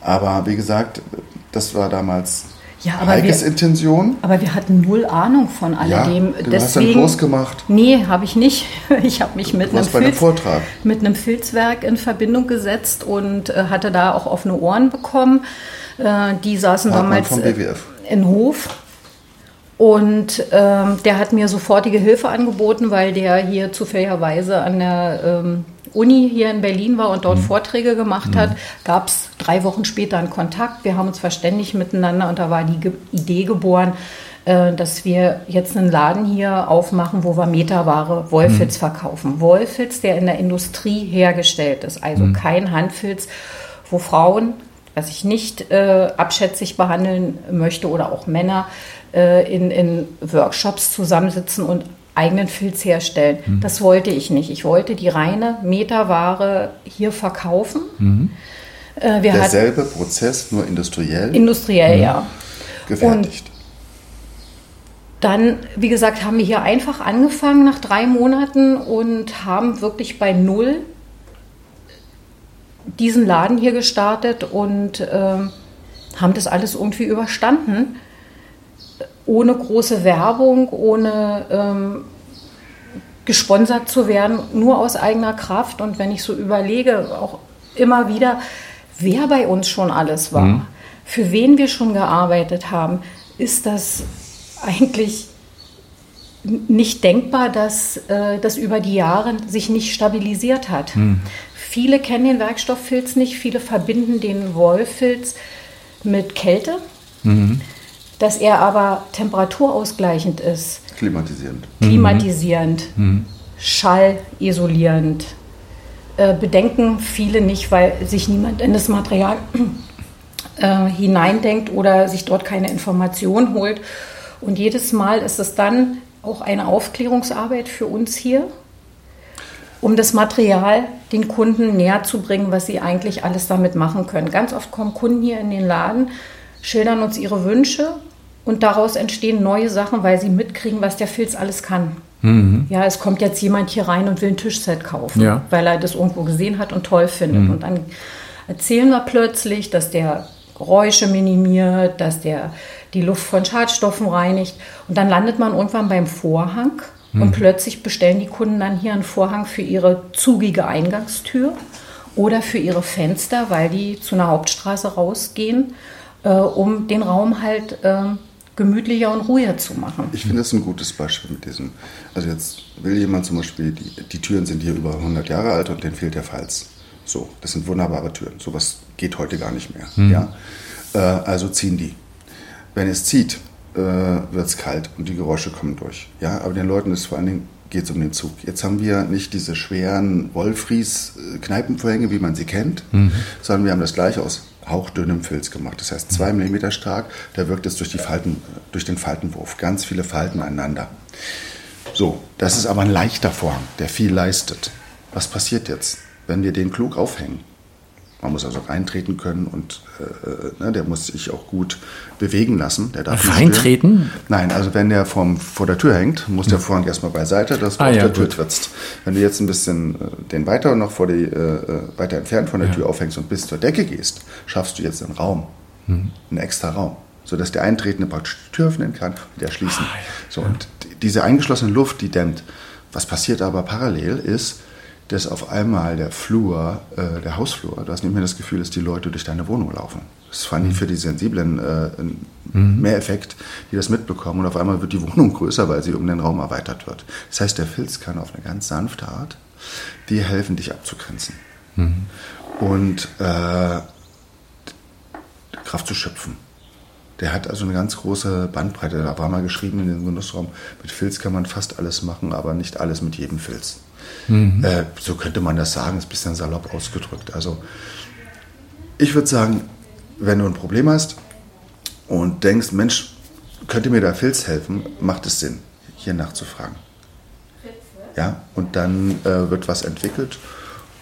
aber wie gesagt, das war damals ja, aber Heikes wir, Intention. Aber wir hatten null Ahnung von alledem. Ja, du Deswegen, hast einen Kurs gemacht. Nee, habe ich nicht. Ich habe mich mit einem, Filz, Vortrag. mit einem Filzwerk in Verbindung gesetzt und äh, hatte da auch offene Ohren bekommen. Äh, die saßen Hartmann damals BWF. in Hof. Und ähm, der hat mir sofortige Hilfe angeboten, weil der hier zufälligerweise an der ähm, Uni hier in Berlin war und dort mhm. Vorträge gemacht mhm. hat, gab es drei Wochen später einen Kontakt. Wir haben uns verständigt miteinander und da war die Ge Idee geboren, äh, dass wir jetzt einen Laden hier aufmachen, wo wir Meterware Wollfilz mhm. verkaufen. Wollfilz, der in der Industrie hergestellt ist, also mhm. kein Handfilz wo Frauen, was ich nicht äh, abschätzig behandeln möchte, oder auch Männer äh, in, in Workshops zusammensitzen und eigenen Filz herstellen. Mhm. Das wollte ich nicht. Ich wollte die reine Meterware hier verkaufen. Mhm. Äh, Derselbe Prozess, nur industriell? Industriell, mhm. ja. Gefertigt. Und dann, wie gesagt, haben wir hier einfach angefangen nach drei Monaten und haben wirklich bei Null diesen Laden hier gestartet und äh, haben das alles irgendwie überstanden. Ohne große Werbung, ohne ähm, gesponsert zu werden, nur aus eigener Kraft. Und wenn ich so überlege, auch immer wieder, wer bei uns schon alles war, mhm. für wen wir schon gearbeitet haben, ist das eigentlich nicht denkbar, dass äh, das über die Jahre sich nicht stabilisiert hat. Hm. Viele kennen den Werkstofffilz nicht, viele verbinden den Wollfilz mit Kälte, mhm. dass er aber temperaturausgleichend ist. Klimatisierend. Klimatisierend, mhm. schallisolierend. Äh, bedenken viele nicht, weil sich niemand in das Material äh, hineindenkt oder sich dort keine Information holt. Und jedes Mal ist es dann auch eine Aufklärungsarbeit für uns hier, um das Material den Kunden näher zu bringen, was sie eigentlich alles damit machen können. Ganz oft kommen Kunden hier in den Laden, schildern uns ihre Wünsche und daraus entstehen neue Sachen, weil sie mitkriegen, was der Filz alles kann. Mhm. Ja, es kommt jetzt jemand hier rein und will ein Tischset kaufen, ja. weil er das irgendwo gesehen hat und toll findet. Mhm. Und dann erzählen wir plötzlich, dass der Geräusche minimiert, dass der die Luft von Schadstoffen reinigt. Und dann landet man irgendwann beim Vorhang mhm. und plötzlich bestellen die Kunden dann hier einen Vorhang für ihre zugige Eingangstür oder für ihre Fenster, weil die zu einer Hauptstraße rausgehen, äh, um den Raum halt äh, gemütlicher und ruhiger zu machen. Ich finde das ein gutes Beispiel mit diesem. Also jetzt will jemand zum Beispiel, die, die Türen sind hier über 100 Jahre alt und denen fehlt der Falz. So, das sind wunderbare Türen. Sowas geht heute gar nicht mehr. Mhm. Ja? Äh, also ziehen die. Wenn es zieht, äh, wird es kalt und die Geräusche kommen durch. Ja, aber den Leuten ist vor allen Dingen geht es um den Zug. Jetzt haben wir nicht diese schweren Wollfries-Kneipenvorhänge, wie man sie kennt, mhm. sondern wir haben das gleiche aus hauchdünnem Filz gemacht. Das heißt zwei Millimeter stark, da wirkt es durch, die Falten, durch den Faltenwurf. Ganz viele Falten aneinander. So, das ist aber ein leichter Vorhang, der viel leistet. Was passiert jetzt, wenn wir den klug aufhängen? Man muss also reintreten können und äh, ne, der muss sich auch gut bewegen lassen. Der darf reintreten? Nein, also wenn der vom, vor der Tür hängt, muss der hm. Vorhang erstmal beiseite, dass du ah, auf ja, der Tür gut. trittst. Wenn du jetzt ein bisschen äh, den weiter noch vor die, äh, äh, weiter entfernt von der ja. Tür aufhängst und bis zur Decke gehst, schaffst du jetzt einen Raum, mhm. einen extra Raum, sodass der Eintretende praktisch die Tür öffnen kann und der schließen. Ah, ja. So, und diese eingeschlossene Luft, die dämmt. Was passiert aber parallel ist, dass auf einmal der Flur, äh, der Hausflur, du hast nicht mehr das Gefühl, dass die Leute durch deine Wohnung laufen. Das fand ich mhm. für die Sensiblen äh, ein mhm. Mehreffekt, die das mitbekommen. Und auf einmal wird die Wohnung größer, weil sie um den Raum erweitert wird. Das heißt, der Filz kann auf eine ganz sanfte Art dir helfen, dich abzugrenzen. Mhm. Und äh, Kraft zu schöpfen. Der hat also eine ganz große Bandbreite. Da war mal geschrieben in dem Genussraum, mit Filz kann man fast alles machen, aber nicht alles mit jedem Filz. Mhm. Äh, so könnte man das sagen, ist ein bisschen salopp ausgedrückt. Also ich würde sagen, wenn du ein Problem hast und denkst, Mensch, könnte mir da Filz helfen, macht es Sinn, hier nachzufragen. Ja, und dann äh, wird was entwickelt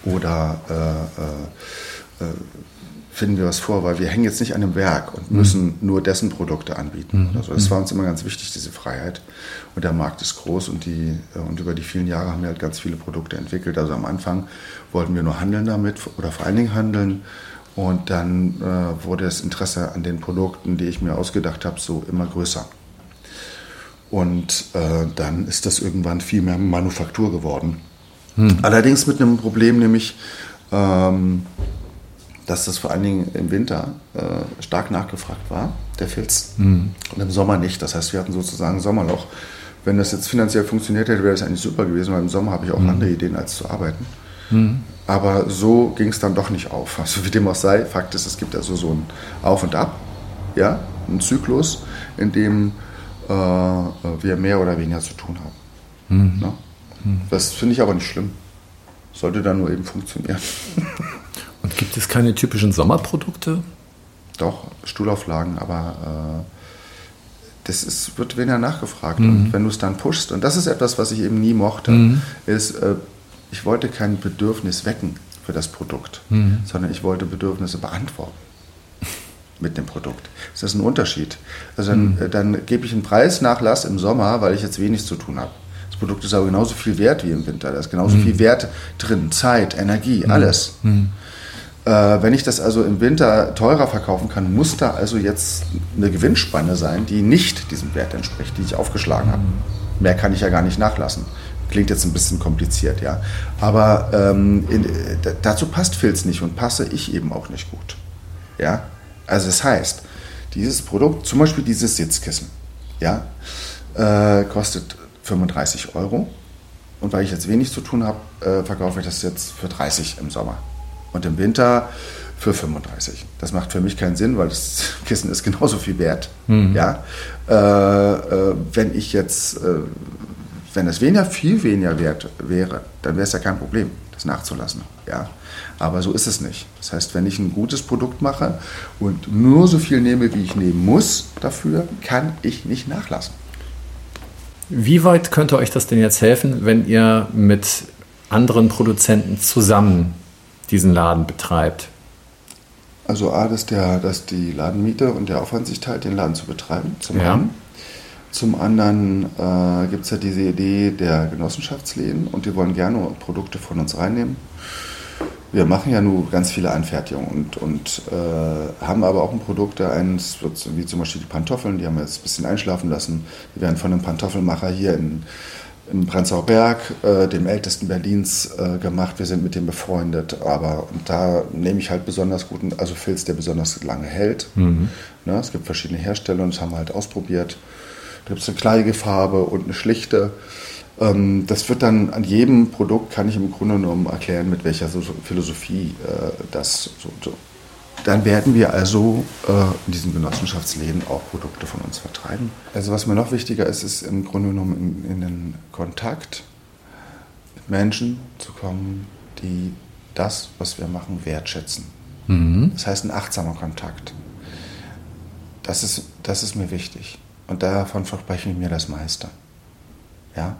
oder äh, äh, äh finden wir was vor, weil wir hängen jetzt nicht an einem Werk und mhm. müssen mhm. nur dessen Produkte anbieten. Mhm. Also das war uns immer ganz wichtig, diese Freiheit. Und der Markt ist groß und, die, und über die vielen Jahre haben wir halt ganz viele Produkte entwickelt. Also am Anfang wollten wir nur handeln damit oder vor allen Dingen handeln. Und dann äh, wurde das Interesse an den Produkten, die ich mir ausgedacht habe, so immer größer. Und äh, dann ist das irgendwann viel mehr Manufaktur geworden. Mhm. Allerdings mit einem Problem, nämlich ähm, dass das vor allen Dingen im Winter äh, stark nachgefragt war, der Filz. Mhm. Und im Sommer nicht. Das heißt, wir hatten sozusagen Sommerloch. Wenn das jetzt finanziell funktioniert hätte, wäre das eigentlich super gewesen, weil im Sommer habe ich auch mhm. andere Ideen, als zu arbeiten. Mhm. Aber so ging es dann doch nicht auf. Also wie dem auch sei, Fakt ist, es gibt also so ein Auf und Ab, ja, einen Zyklus, in dem äh, wir mehr oder weniger zu tun haben. Mhm. Ne? Das finde ich aber nicht schlimm. Sollte dann nur eben funktionieren. Gibt es keine typischen Sommerprodukte? Doch, Stuhlauflagen, aber äh, das ist, wird weniger nachgefragt. Mhm. Und wenn du es dann pushst, und das ist etwas, was ich eben nie mochte, mhm. ist, äh, ich wollte kein Bedürfnis wecken für das Produkt, mhm. sondern ich wollte Bedürfnisse beantworten mit dem Produkt. Das ist ein Unterschied. Also dann, mhm. äh, dann gebe ich einen Preisnachlass im Sommer, weil ich jetzt wenig zu tun habe. Das Produkt ist aber genauso viel wert wie im Winter. Da ist genauso mhm. viel Wert drin, Zeit, Energie, mhm. alles. Mhm. Äh, wenn ich das also im Winter teurer verkaufen kann, muss da also jetzt eine Gewinnspanne sein, die nicht diesem Wert entspricht, die ich aufgeschlagen habe. Mehr kann ich ja gar nicht nachlassen. Klingt jetzt ein bisschen kompliziert, ja. Aber ähm, in, dazu passt Filz nicht und passe ich eben auch nicht gut. Ja. Also das heißt, dieses Produkt, zum Beispiel dieses Sitzkissen, ja, äh, kostet 35 Euro. Und weil ich jetzt wenig zu tun habe, äh, verkaufe ich das jetzt für 30 im Sommer und im Winter für 35. Das macht für mich keinen Sinn, weil das Kissen ist genauso viel wert. Mhm. Ja? Äh, äh, wenn ich jetzt, äh, wenn es weniger, viel weniger wert wäre, dann wäre es ja kein Problem, das nachzulassen. Ja? Aber so ist es nicht. Das heißt, wenn ich ein gutes Produkt mache und nur so viel nehme, wie ich nehmen muss dafür, kann ich nicht nachlassen. Wie weit könnte euch das denn jetzt helfen, wenn ihr mit anderen Produzenten zusammen diesen Laden betreibt? Also A, dass, der, dass die Ladenmiete und der Aufwand sich teilt, den Laden zu betreiben, zum ja. einen. Zum anderen äh, gibt es ja diese Idee der Genossenschaftsläden und die wollen gerne Produkte von uns reinnehmen. Wir machen ja nur ganz viele Anfertigungen und, und äh, haben aber auch ein Produkt, eins wie zum Beispiel die Pantoffeln, die haben wir jetzt ein bisschen einschlafen lassen. Die werden von einem Pantoffelmacher hier in in Prenzlauer Berg, äh, dem ältesten Berlins, äh, gemacht. Wir sind mit dem befreundet, aber da nehme ich halt besonders guten, also Filz, der besonders lange hält. Mhm. Ne, es gibt verschiedene Hersteller und das haben wir halt ausprobiert. Da gibt es eine kleiige Farbe und eine schlichte. Ähm, das wird dann an jedem Produkt, kann ich im Grunde genommen erklären, mit welcher Philosophie äh, das so, so dann werden wir also äh, in diesen Genossenschaftsläden auch Produkte von uns vertreiben. Also was mir noch wichtiger ist, ist im Grunde genommen in, in den Kontakt mit Menschen zu kommen, die das, was wir machen, wertschätzen. Mhm. Das heißt ein achtsamer Kontakt. Das ist, das ist mir wichtig. Und davon verspreche ich mir das meiste. Ja?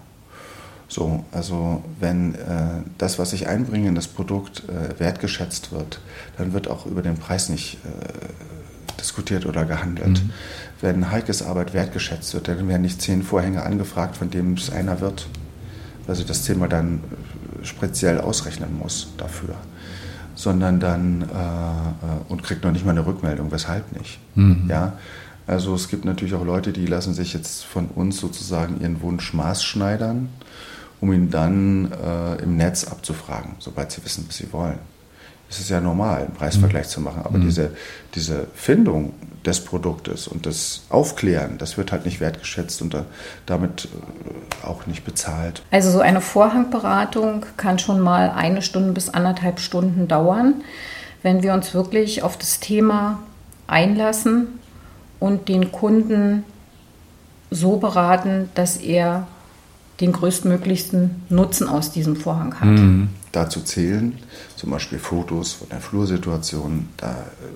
So, also wenn äh, das, was ich einbringe in das Produkt, äh, wertgeschätzt wird, dann wird auch über den Preis nicht äh, diskutiert oder gehandelt. Mhm. Wenn Heikes Arbeit wertgeschätzt wird, dann werden nicht zehn Vorhänge angefragt, von denen es einer wird, weil sie das Thema dann äh, speziell ausrechnen muss dafür sondern dann äh, äh, und kriegt noch nicht mal eine Rückmeldung, weshalb nicht. Mhm. Ja, also es gibt natürlich auch Leute, die lassen sich jetzt von uns sozusagen ihren Wunsch maßschneidern um ihn dann äh, im Netz abzufragen, sobald sie wissen, was sie wollen. Es ist ja normal, einen Preisvergleich mhm. zu machen, aber mhm. diese, diese Findung des Produktes und das Aufklären, das wird halt nicht wertgeschätzt und da, damit äh, auch nicht bezahlt. Also so eine Vorhangberatung kann schon mal eine Stunde bis anderthalb Stunden dauern, wenn wir uns wirklich auf das Thema einlassen und den Kunden so beraten, dass er den größtmöglichsten Nutzen aus diesem Vorhang hat. Mhm. Dazu zählen zum Beispiel Fotos von der Flursituation. Da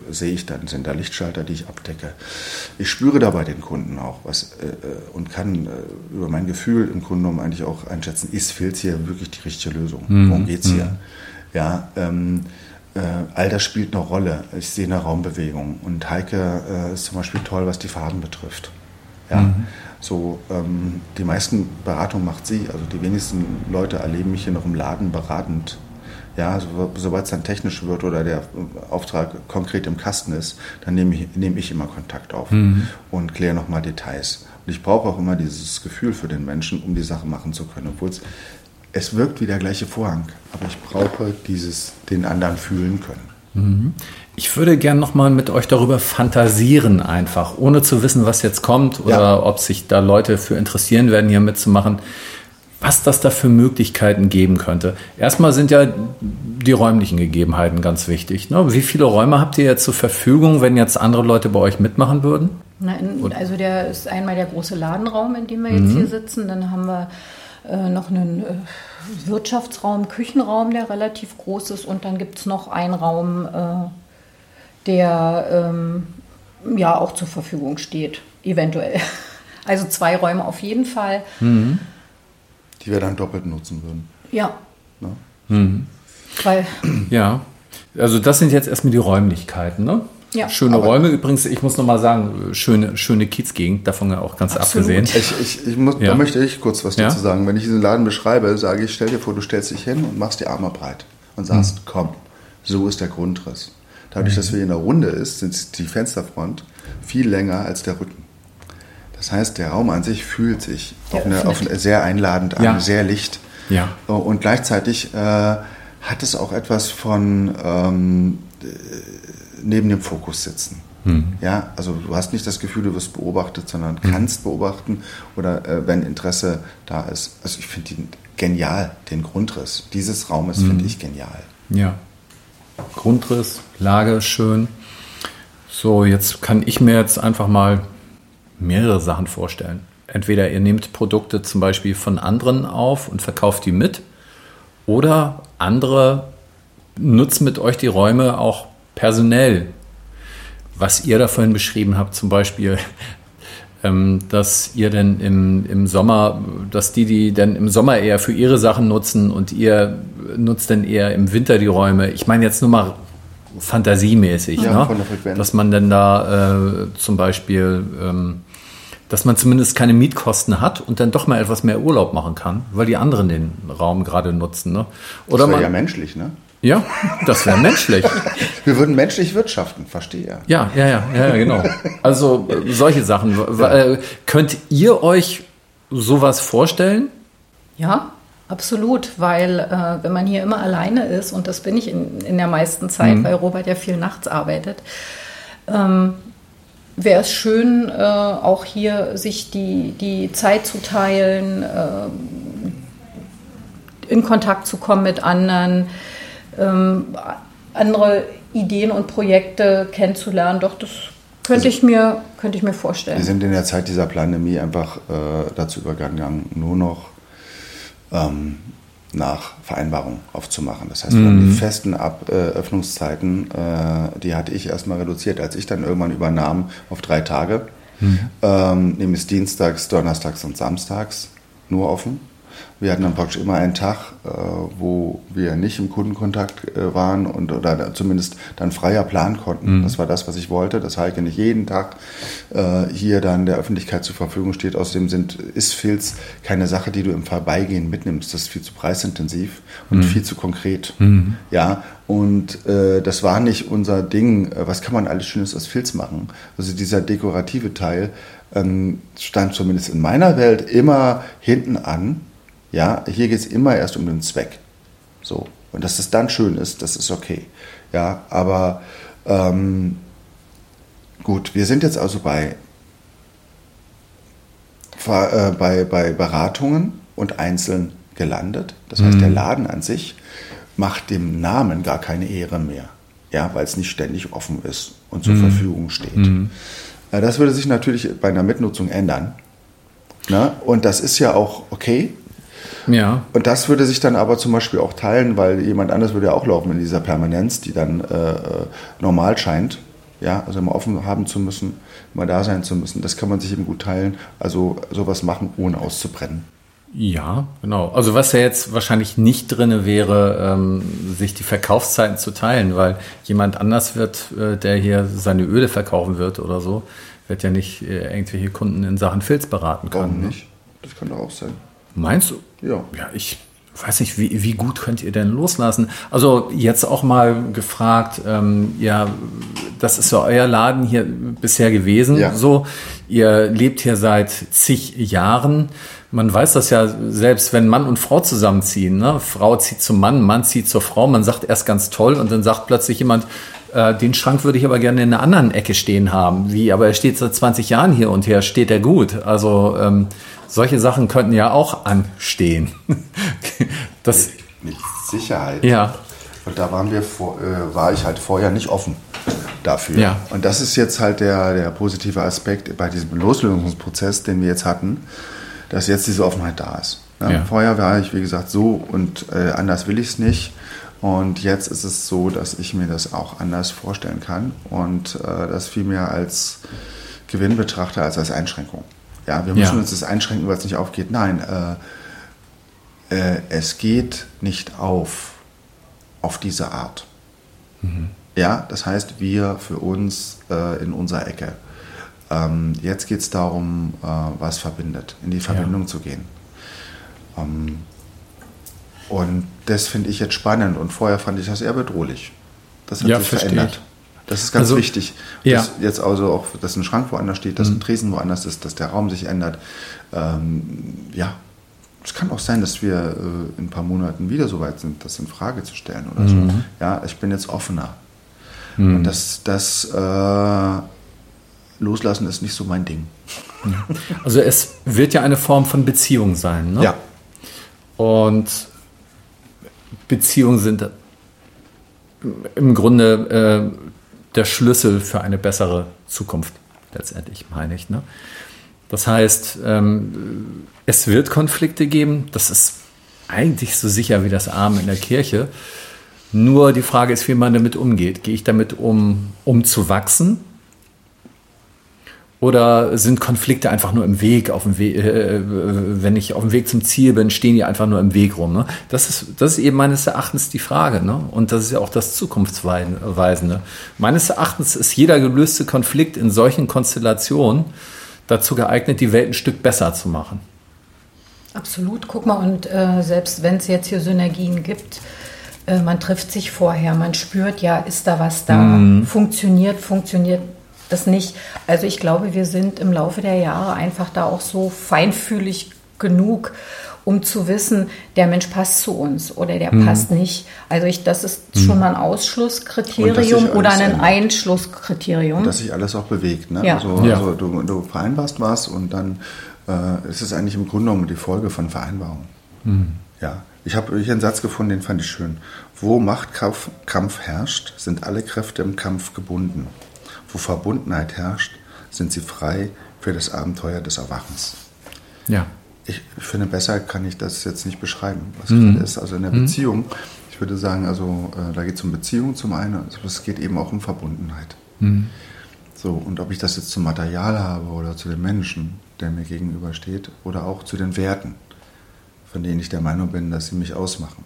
äh, sehe ich dann, sind da Lichtschalter, die ich abdecke. Ich spüre dabei den Kunden auch was äh, äh und kann äh, über mein Gefühl im Grunde genommen eigentlich auch einschätzen, ist Filz hier wirklich die richtige Lösung? Mhm. Worum geht es hier? Mhm. Ja, ähm, äh, all das spielt eine Rolle. Ich sehe eine Raumbewegung und Heike äh, ist zum Beispiel toll, was die Farben betrifft. Ja. Mhm. So, ähm, die meisten Beratungen macht sie. Also die wenigsten Leute erleben mich hier noch im Laden beratend. Ja, so, sobald es dann technisch wird oder der Auftrag konkret im Kasten ist, dann nehme ich, nehme ich immer Kontakt auf mhm. und kläre nochmal Details. Und ich brauche auch immer dieses Gefühl für den Menschen, um die Sache machen zu können. Obwohl es, es wirkt wie der gleiche Vorhang, aber ich brauche dieses, den anderen fühlen können. Mhm. Ich würde gerne noch mal mit euch darüber fantasieren, einfach, ohne zu wissen, was jetzt kommt oder ja. ob sich da Leute für interessieren werden, hier mitzumachen, was das da für Möglichkeiten geben könnte. Erstmal sind ja die räumlichen Gegebenheiten ganz wichtig. Ne? Wie viele Räume habt ihr jetzt zur Verfügung, wenn jetzt andere Leute bei euch mitmachen würden? Na, in, also der ist einmal der große Ladenraum, in dem wir jetzt mhm. hier sitzen. Dann haben wir äh, noch einen äh, Wirtschaftsraum, Küchenraum, der relativ groß ist. Und dann gibt es noch einen Raum, äh, der ähm, ja auch zur Verfügung steht, eventuell. Also zwei Räume auf jeden Fall. Mhm. Die wir dann doppelt nutzen würden. Ja. Ne? Mhm. Weil ja, also das sind jetzt erstmal die Räumlichkeiten, ne? Ja, schöne Räume übrigens, ich muss nochmal sagen, schöne, schöne Kiezgegend, davon ja auch ganz absolut. abgesehen. Ich, ich, ich muss, ja. Da möchte ich kurz was dazu sagen. Wenn ich diesen Laden beschreibe, sage ich, stell dir vor, du stellst dich hin und machst die Arme breit und sagst, mhm. komm, so ist der Grundriss. Dadurch, mhm. dass wir in der Runde ist, sind die Fensterfront viel länger als der Rücken. Das heißt, der Raum an sich fühlt sich auf eine, auf eine, sehr einladend an, ja. sehr licht. Ja. Und gleichzeitig äh, hat es auch etwas von ähm, neben dem Fokus sitzen. Hm. Ja, also du hast nicht das Gefühl, du wirst beobachtet, sondern hm. kannst beobachten oder äh, wenn Interesse da ist. Also ich finde den genial, den Grundriss dieses Raumes hm. finde ich genial. Ja. Grundriss, Lage schön. So, jetzt kann ich mir jetzt einfach mal mehrere Sachen vorstellen. Entweder ihr nehmt Produkte zum Beispiel von anderen auf und verkauft die mit, oder andere nutzen mit euch die Räume auch personell. Was ihr da vorhin beschrieben habt, zum Beispiel, dass ihr denn im, im Sommer, dass die, die dann im Sommer eher für ihre Sachen nutzen und ihr nutzt dann eher im Winter die Räume. Ich meine jetzt nur mal fantasiemäßig, ja, ne? dass man dann da äh, zum Beispiel ähm, dass man zumindest keine Mietkosten hat und dann doch mal etwas mehr Urlaub machen kann, weil die anderen den Raum gerade nutzen. Ne? Oder das wäre ja menschlich, ne? Ja, das wäre menschlich. Wir würden menschlich wirtschaften, verstehe. Ja, ja, ja, ja, genau. Also solche Sachen. Ja. Äh, könnt ihr euch sowas vorstellen? Ja, absolut, weil äh, wenn man hier immer alleine ist, und das bin ich in, in der meisten Zeit, mhm. weil Robert ja viel nachts arbeitet, ähm, wäre es schön, äh, auch hier sich die, die Zeit zu teilen, äh, in Kontakt zu kommen mit anderen, ähm, andere Ideen und Projekte kennenzulernen. Doch, das könnte, also, ich, mir, könnte ich mir vorstellen. Wir sind in der Zeit dieser Pandemie einfach äh, dazu übergegangen, nur noch ähm, nach Vereinbarung aufzumachen. Das heißt, haben die mhm. festen Ab äh, Öffnungszeiten, äh, die hatte ich erstmal reduziert, als ich dann irgendwann übernahm auf drei Tage. Mhm. Ähm, nämlich Dienstags, Donnerstags und Samstags nur offen. Wir hatten dann praktisch immer einen Tag, äh, wo wir nicht im Kundenkontakt äh, waren und oder zumindest dann freier planen konnten. Mhm. Das war das, was ich wollte, dass Heike nicht jeden Tag äh, hier dann der Öffentlichkeit zur Verfügung steht. Außerdem sind, ist Filz keine Sache, die du im Vorbeigehen mitnimmst. Das ist viel zu preisintensiv und mhm. viel zu konkret. Mhm. Ja, und äh, das war nicht unser Ding. Was kann man alles Schönes aus Filz machen? Also dieser dekorative Teil ähm, stand zumindest in meiner Welt immer hinten an ja, hier geht es immer erst um den Zweck. So. Und dass es dann schön ist, das ist okay. Ja, aber ähm, gut, wir sind jetzt also bei, äh, bei, bei Beratungen und einzeln gelandet. Das heißt, mhm. der Laden an sich macht dem Namen gar keine Ehre mehr. Ja, weil es nicht ständig offen ist und zur mhm. Verfügung steht. Mhm. Äh, das würde sich natürlich bei einer Mitnutzung ändern. Ne? Und das ist ja auch okay. Ja. Und das würde sich dann aber zum Beispiel auch teilen, weil jemand anders würde ja auch laufen in dieser Permanenz, die dann äh, normal scheint. Ja, also immer offen haben zu müssen, immer da sein zu müssen. Das kann man sich eben gut teilen. Also sowas machen, ohne auszubrennen. Ja, genau. Also was ja jetzt wahrscheinlich nicht drin wäre, ähm, sich die Verkaufszeiten zu teilen, weil jemand anders wird, äh, der hier seine Öle verkaufen wird oder so, wird ja nicht äh, irgendwelche Kunden in Sachen Filz beraten können. Warum ne? nicht? Das kann doch auch sein. Meinst du? Ja. Ja, ich weiß nicht, wie, wie gut könnt ihr denn loslassen? Also jetzt auch mal gefragt, ähm, ja, das ist ja euer Laden hier bisher gewesen. Ja. So, ihr lebt hier seit zig Jahren. Man weiß das ja selbst, wenn Mann und Frau zusammenziehen. Ne? Frau zieht zum Mann, Mann zieht zur Frau. Man sagt erst ganz toll und dann sagt plötzlich jemand, äh, den Schrank würde ich aber gerne in einer anderen Ecke stehen haben. Wie, aber er steht seit 20 Jahren hier und hier steht er gut. Also ähm, solche Sachen könnten ja auch anstehen. das mit Sicherheit. Ja. Und da waren wir vor, äh, war ich halt vorher nicht offen dafür. Ja. Und das ist jetzt halt der, der positive Aspekt bei diesem Loslösungsprozess, den wir jetzt hatten, dass jetzt diese Offenheit da ist. Ja, ja. Vorher war ich, wie gesagt, so und äh, anders will ich es nicht. Und jetzt ist es so, dass ich mir das auch anders vorstellen kann und äh, das viel mehr als Gewinn betrachte als als Einschränkung. Ja, wir müssen ja. uns das einschränken, weil es nicht aufgeht. Nein, äh, äh, es geht nicht auf, auf diese Art. Mhm. Ja, das heißt, wir für uns äh, in unserer Ecke. Ähm, jetzt geht es darum, äh, was verbindet, in die Verbindung ja. zu gehen. Ähm, und das finde ich jetzt spannend und vorher fand ich das eher bedrohlich. Das hat ja, sich verändert. Das ist ganz also, wichtig. Ja. Dass jetzt also auch, dass ein Schrank woanders steht, dass mhm. ein Tresen woanders ist, dass der Raum sich ändert. Ähm, ja, es kann auch sein, dass wir äh, in ein paar Monaten wieder so weit sind, das in Frage zu stellen oder mhm. so. Ja, ich bin jetzt offener. Mhm. Und das, das äh, Loslassen ist nicht so mein Ding. Also es wird ja eine Form von Beziehung sein, ne? Ja. Und Beziehungen sind im Grunde äh, der Schlüssel für eine bessere Zukunft, letztendlich, meine ich. Ne? Das heißt, ähm, es wird Konflikte geben, das ist eigentlich so sicher wie das Arm in der Kirche. Nur die Frage ist, wie man damit umgeht. Gehe ich damit um, um zu wachsen oder sind Konflikte einfach nur im Weg, auf dem Weg, äh, äh, wenn ich auf dem Weg zum Ziel bin, stehen die einfach nur im Weg rum? Ne? Das, ist, das ist eben meines Erachtens die Frage. Ne? Und das ist ja auch das Zukunftsweisende. Meines Erachtens ist jeder gelöste Konflikt in solchen Konstellationen dazu geeignet, die Welt ein Stück besser zu machen. Absolut. Guck mal, und äh, selbst wenn es jetzt hier Synergien gibt, äh, man trifft sich vorher, man spürt ja, ist da was da, mm. funktioniert, funktioniert das nicht. Also ich glaube, wir sind im Laufe der Jahre einfach da auch so feinfühlig genug, um zu wissen, der Mensch passt zu uns oder der mhm. passt nicht. Also ich, das ist mhm. schon mal ein Ausschlusskriterium oder ein Einschlusskriterium. Dass sich alles auch bewegt. Ne? Ja. Also, ja. also du, du, vereinbarst was und dann äh, ist es eigentlich im Grunde genommen die Folge von Vereinbarungen. Mhm. Ja. Ich habe hier einen Satz gefunden, den fand ich schön. Wo Machtkampf Kampf herrscht, sind alle Kräfte im Kampf gebunden. Wo Verbundenheit herrscht, sind sie frei für das Abenteuer des Erwachens. Ja. Ich finde, besser kann ich das jetzt nicht beschreiben, was mhm. das ist. Also in der mhm. Beziehung, ich würde sagen, also äh, da geht es um Beziehung zum einen, aber es geht eben auch um Verbundenheit. Mhm. So, und ob ich das jetzt zum Material habe oder zu dem Menschen, der mir gegenübersteht, oder auch zu den Werten, von denen ich der Meinung bin, dass sie mich ausmachen.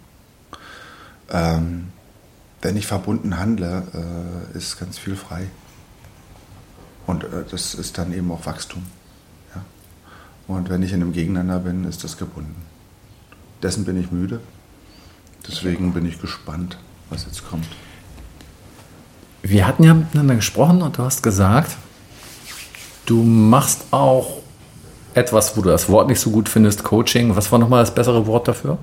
Ähm, wenn ich verbunden handle, äh, ist ganz viel frei. Und äh, das ist dann eben auch Wachstum. Ja? Und wenn ich in einem Gegeneinander bin, ist das gebunden. Dessen bin ich müde. Deswegen bin ich gespannt, was jetzt kommt. Wir hatten ja miteinander gesprochen und du hast gesagt, du machst auch etwas, wo du das Wort nicht so gut findest, Coaching. Was war nochmal das bessere Wort dafür?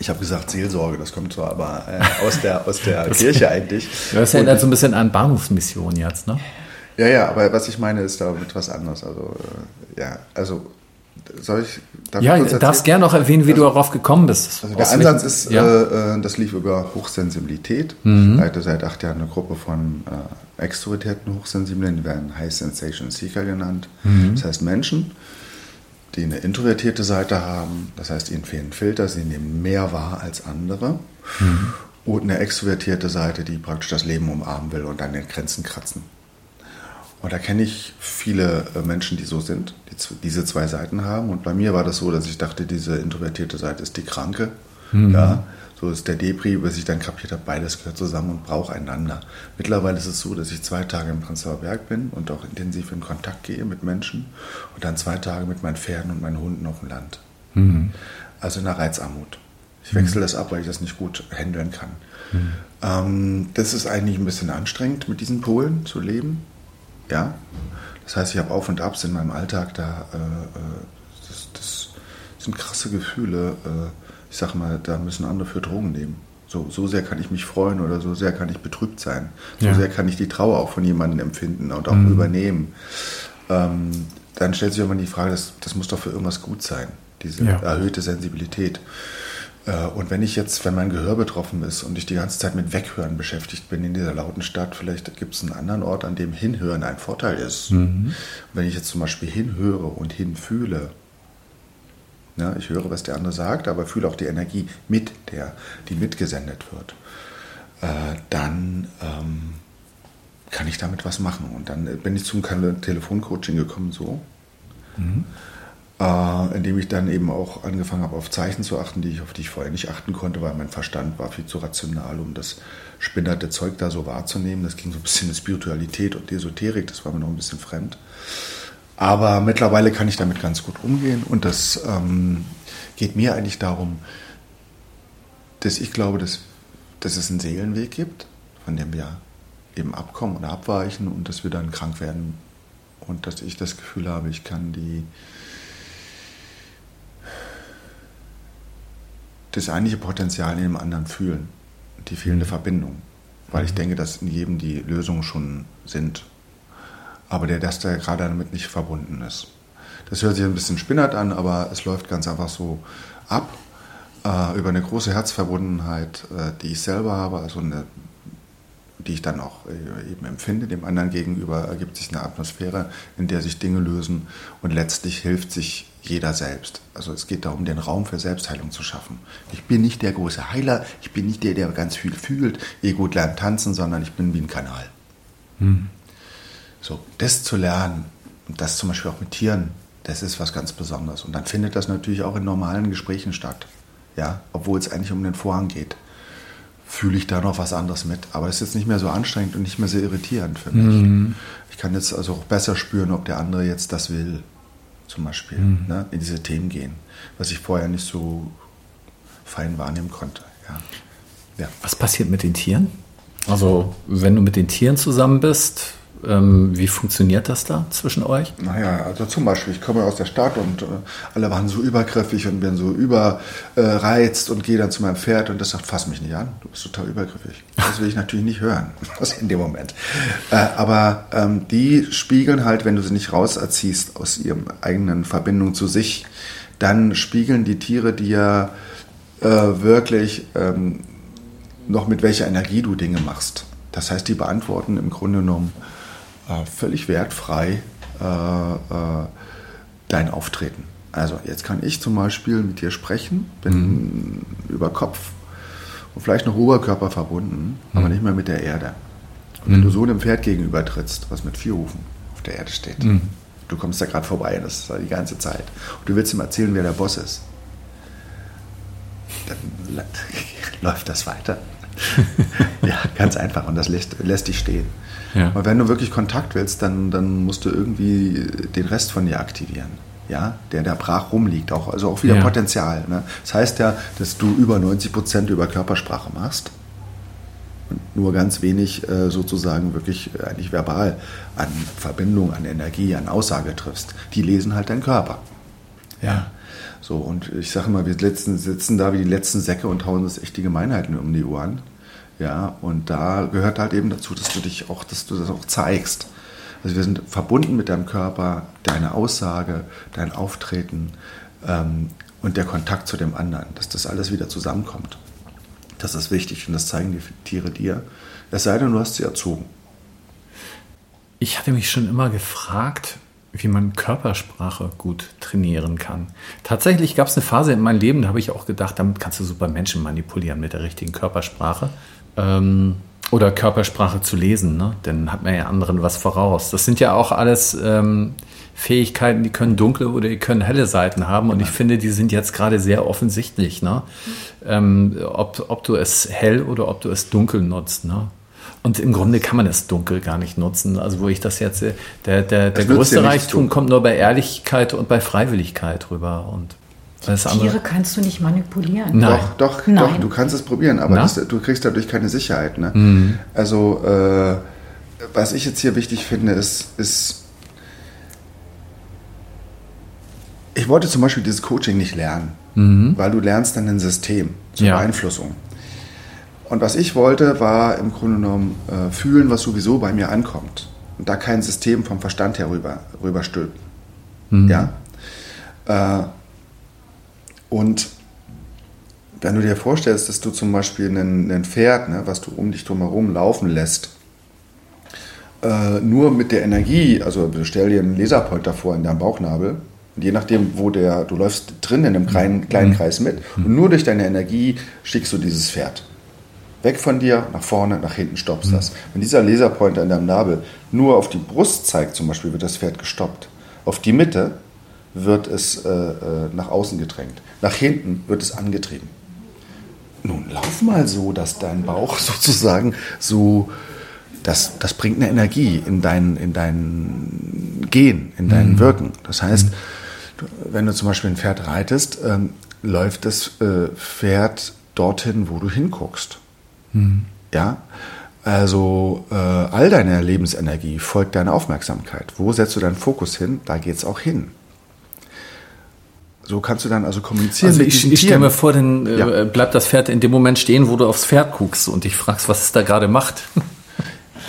Ich habe gesagt Seelsorge, das kommt zwar aber äh, aus der, aus der Kirche eigentlich. Das erinnert so ein bisschen an Bahnhofsmission jetzt, ne? Ja, ja, aber was ich meine, ist damit was anderes. Also, äh, ja, also soll ich. Ja, du darfst gerne noch erwähnen, wie also, du darauf gekommen bist. Also der Ansatz ist, ja. äh, äh das lief über Hochsensibilität. Mhm. Ich leite seit acht Jahren eine Gruppe von äh, extrovertierten Hochsensiblen, die werden High Sensation Seeker genannt. Mhm. Das heißt Menschen, die eine introvertierte Seite haben, das heißt, ihnen fehlen Filter, sie nehmen mehr wahr als andere. Mhm. Und eine extrovertierte Seite, die praktisch das Leben umarmen will und an den Grenzen kratzen. Und da kenne ich viele äh, Menschen, die so sind, die diese zwei Seiten haben. Und bei mir war das so, dass ich dachte, diese introvertierte Seite ist die Kranke. Mhm. Ja, so ist der Depri, bis ich dann kapiert habe, beides gehört zusammen und braucht einander. Mittlerweile ist es so, dass ich zwei Tage im Prenzlauer Berg bin und auch intensiv in Kontakt gehe mit Menschen und dann zwei Tage mit meinen Pferden und meinen Hunden auf dem Land. Mhm. Also in der Reizarmut. Ich wechsle das ab, weil ich das nicht gut handeln kann. Mhm. Ähm, das ist eigentlich ein bisschen anstrengend, mit diesen Polen zu leben. Ja? Das heißt, ich habe Auf und Abs in meinem Alltag, da, äh, äh, das, das, sind krasse Gefühle. Äh, ich sage mal, da müssen andere für Drogen nehmen. So, so sehr kann ich mich freuen oder so sehr kann ich betrübt sein. So ja. sehr kann ich die Trauer auch von jemandem empfinden und auch mhm. übernehmen. Ähm, dann stellt sich irgendwann die Frage, das, das muss doch für irgendwas gut sein, diese ja. erhöhte Sensibilität. Äh, und wenn ich jetzt, wenn mein Gehör betroffen ist und ich die ganze Zeit mit Weghören beschäftigt bin in dieser lauten Stadt, vielleicht gibt es einen anderen Ort, an dem Hinhören ein Vorteil ist. Mhm. Wenn ich jetzt zum Beispiel hinhöre und hinfühle, Ja, ich höre, was der andere sagt, aber fühle auch die Energie mit, der, die mitgesendet wird. Äh, dann ähm, kann ich damit was machen. Und dann bin ich zum Telefoncoaching gekommen, so. Mhm. Äh, indem ich dann eben auch angefangen habe, auf Zeichen zu achten, die ich, auf die ich vorher nicht achten konnte, weil mein Verstand war viel zu rational, um das spinnerte Zeug da so wahrzunehmen. Das ging so ein bisschen in Spiritualität und Esoterik, das war mir noch ein bisschen fremd. Aber mittlerweile kann ich damit ganz gut umgehen und das ähm, geht mir eigentlich darum, dass ich glaube, dass, dass es einen Seelenweg gibt, von dem wir eben abkommen oder abweichen und dass wir dann krank werden und dass ich das Gefühl habe, ich kann die das eigentliche Potenzial in dem anderen fühlen, die fehlende mhm. Verbindung, weil ich mhm. denke, dass in jedem die Lösungen schon sind aber der, dass der gerade damit nicht verbunden ist. Das hört sich ein bisschen spinnert an, aber es läuft ganz einfach so ab äh, über eine große Herzverbundenheit, äh, die ich selber habe, also eine, die ich dann auch äh, eben empfinde. Dem anderen gegenüber ergibt sich eine Atmosphäre, in der sich Dinge lösen und letztlich hilft sich jeder selbst. Also es geht darum, den Raum für Selbstheilung zu schaffen. Ich bin nicht der große Heiler, ich bin nicht der, der ganz viel fühlt, eh gut lernt tanzen, sondern ich bin wie ein Kanal. Hm. So, das zu lernen und das zum Beispiel auch mit Tieren, das ist was ganz Besonderes. Und dann findet das natürlich auch in normalen Gesprächen statt. Ja, obwohl es eigentlich um den Vorhang geht, fühle ich da noch was anderes mit. Aber es ist jetzt nicht mehr so anstrengend und nicht mehr so irritierend für mich. Mhm. Ich kann jetzt also auch besser spüren, ob der andere jetzt das will, zum Beispiel, mhm. ne, in diese Themen gehen, was ich vorher nicht so fein wahrnehmen konnte. Ja. Ja. Was passiert mit den Tieren? Also, wenn du mit den Tieren zusammen bist, ähm, wie funktioniert das da zwischen euch? Naja, also zum Beispiel, ich komme aus der Stadt und äh, alle waren so übergriffig und bin so überreizt und gehe dann zu meinem Pferd und das sagt, fass mich nicht an, du bist total übergriffig. Das will ich natürlich nicht hören, in dem Moment. Äh, aber ähm, die spiegeln halt, wenn du sie nicht rauserziehst aus ihrem eigenen Verbindung zu sich, dann spiegeln die Tiere dir äh, wirklich ähm, noch mit welcher Energie du Dinge machst. Das heißt, die beantworten im Grunde genommen äh, völlig wertfrei äh, äh, dein Auftreten. Also jetzt kann ich zum Beispiel mit dir sprechen, bin mhm. über Kopf und vielleicht noch Oberkörper verbunden, mhm. aber nicht mehr mit der Erde. Und wenn mhm. du so einem Pferd gegenüber trittst, was mit vier Hufen auf der Erde steht, mhm. du kommst da gerade vorbei, das ist die ganze Zeit, und du willst ihm erzählen, wer der Boss ist, dann läuft das weiter. ja, ganz einfach und das lässt, lässt dich stehen. Ja. Und wenn du wirklich Kontakt willst, dann, dann musst du irgendwie den Rest von dir aktivieren. Ja, der da brach rumliegt, auch, also auch wieder ja. Potenzial. Ne? Das heißt ja, dass du über 90 Prozent über Körpersprache machst und nur ganz wenig äh, sozusagen wirklich äh, eigentlich verbal an Verbindung, an Energie, an Aussage triffst. Die lesen halt deinen Körper. Ja. So, und ich sage mal, wir letzten, sitzen da wie die letzten Säcke und hauen uns echt die Gemeinheiten um die Ohren. Ja, und da gehört halt eben dazu, dass du dich auch, dass du das auch zeigst. Also wir sind verbunden mit deinem Körper, deine Aussage, dein Auftreten ähm, und der Kontakt zu dem anderen, dass das alles wieder zusammenkommt. Das ist wichtig und das zeigen die Tiere dir. Es sei denn, du hast sie erzogen. Ich hatte mich schon immer gefragt, wie man Körpersprache gut trainieren kann. Tatsächlich gab es eine Phase in meinem Leben, da habe ich auch gedacht, damit kannst du super Menschen manipulieren mit der richtigen Körpersprache ähm, oder Körpersprache zu lesen, ne? dann hat man ja anderen was voraus. Das sind ja auch alles ähm, Fähigkeiten, die können dunkle oder die können helle Seiten haben und ich finde, die sind jetzt gerade sehr offensichtlich, ne? Ähm, ob, ob du es hell oder ob du es dunkel nutzt. Ne? Und im Grunde kann man es dunkel gar nicht nutzen. Also wo ich das jetzt, der, der, der größte Reichtum kommt nur bei Ehrlichkeit und bei Freiwilligkeit rüber. Und das Tiere kannst du nicht manipulieren. Nein. Doch, doch, Nein. doch, du kannst es probieren, aber das, du kriegst dadurch keine Sicherheit. Ne? Mhm. Also, äh, was ich jetzt hier wichtig finde, ist, ist, ich wollte zum Beispiel dieses Coaching nicht lernen, mhm. weil du lernst dann ein System zur ja. Beeinflussung. Und was ich wollte, war im Grunde genommen äh, fühlen, was sowieso bei mir ankommt. Und da kein System vom Verstand her rüber, rüber stülpen. Mhm. Ja? Äh, und wenn du dir vorstellst, dass du zum Beispiel ein Pferd, ne, was du um dich drumherum laufen lässt, äh, nur mit der Energie, also stell dir einen Laserpointer vor in deinem Bauchnabel, Und je nachdem, wo der, du läufst drin in einem kleinen, kleinen Kreis mit und nur durch deine Energie schickst du dieses Pferd. Weg von dir, nach vorne, nach hinten stoppst das. Wenn dieser Laserpointer in deinem Nabel nur auf die Brust zeigt, zum Beispiel, wird das Pferd gestoppt. Auf die Mitte wird es äh, äh, nach außen gedrängt. Nach hinten wird es angetrieben. Nun, lauf mal so, dass dein Bauch sozusagen so, das, das bringt eine Energie in dein, in dein Gehen, in dein mhm. Wirken. Das heißt, wenn du zum Beispiel ein Pferd reitest, ähm, läuft das äh, Pferd dorthin, wo du hinguckst. Mhm. Ja, also äh, all deine Lebensenergie folgt deiner Aufmerksamkeit. Wo setzt du deinen Fokus hin? Da geht es auch hin. So kannst du dann also kommunizieren. Also ich, ich stelle mir vor, dann äh, ja. bleibt das Pferd in dem Moment stehen, wo du aufs Pferd guckst und dich fragst, was es da gerade macht.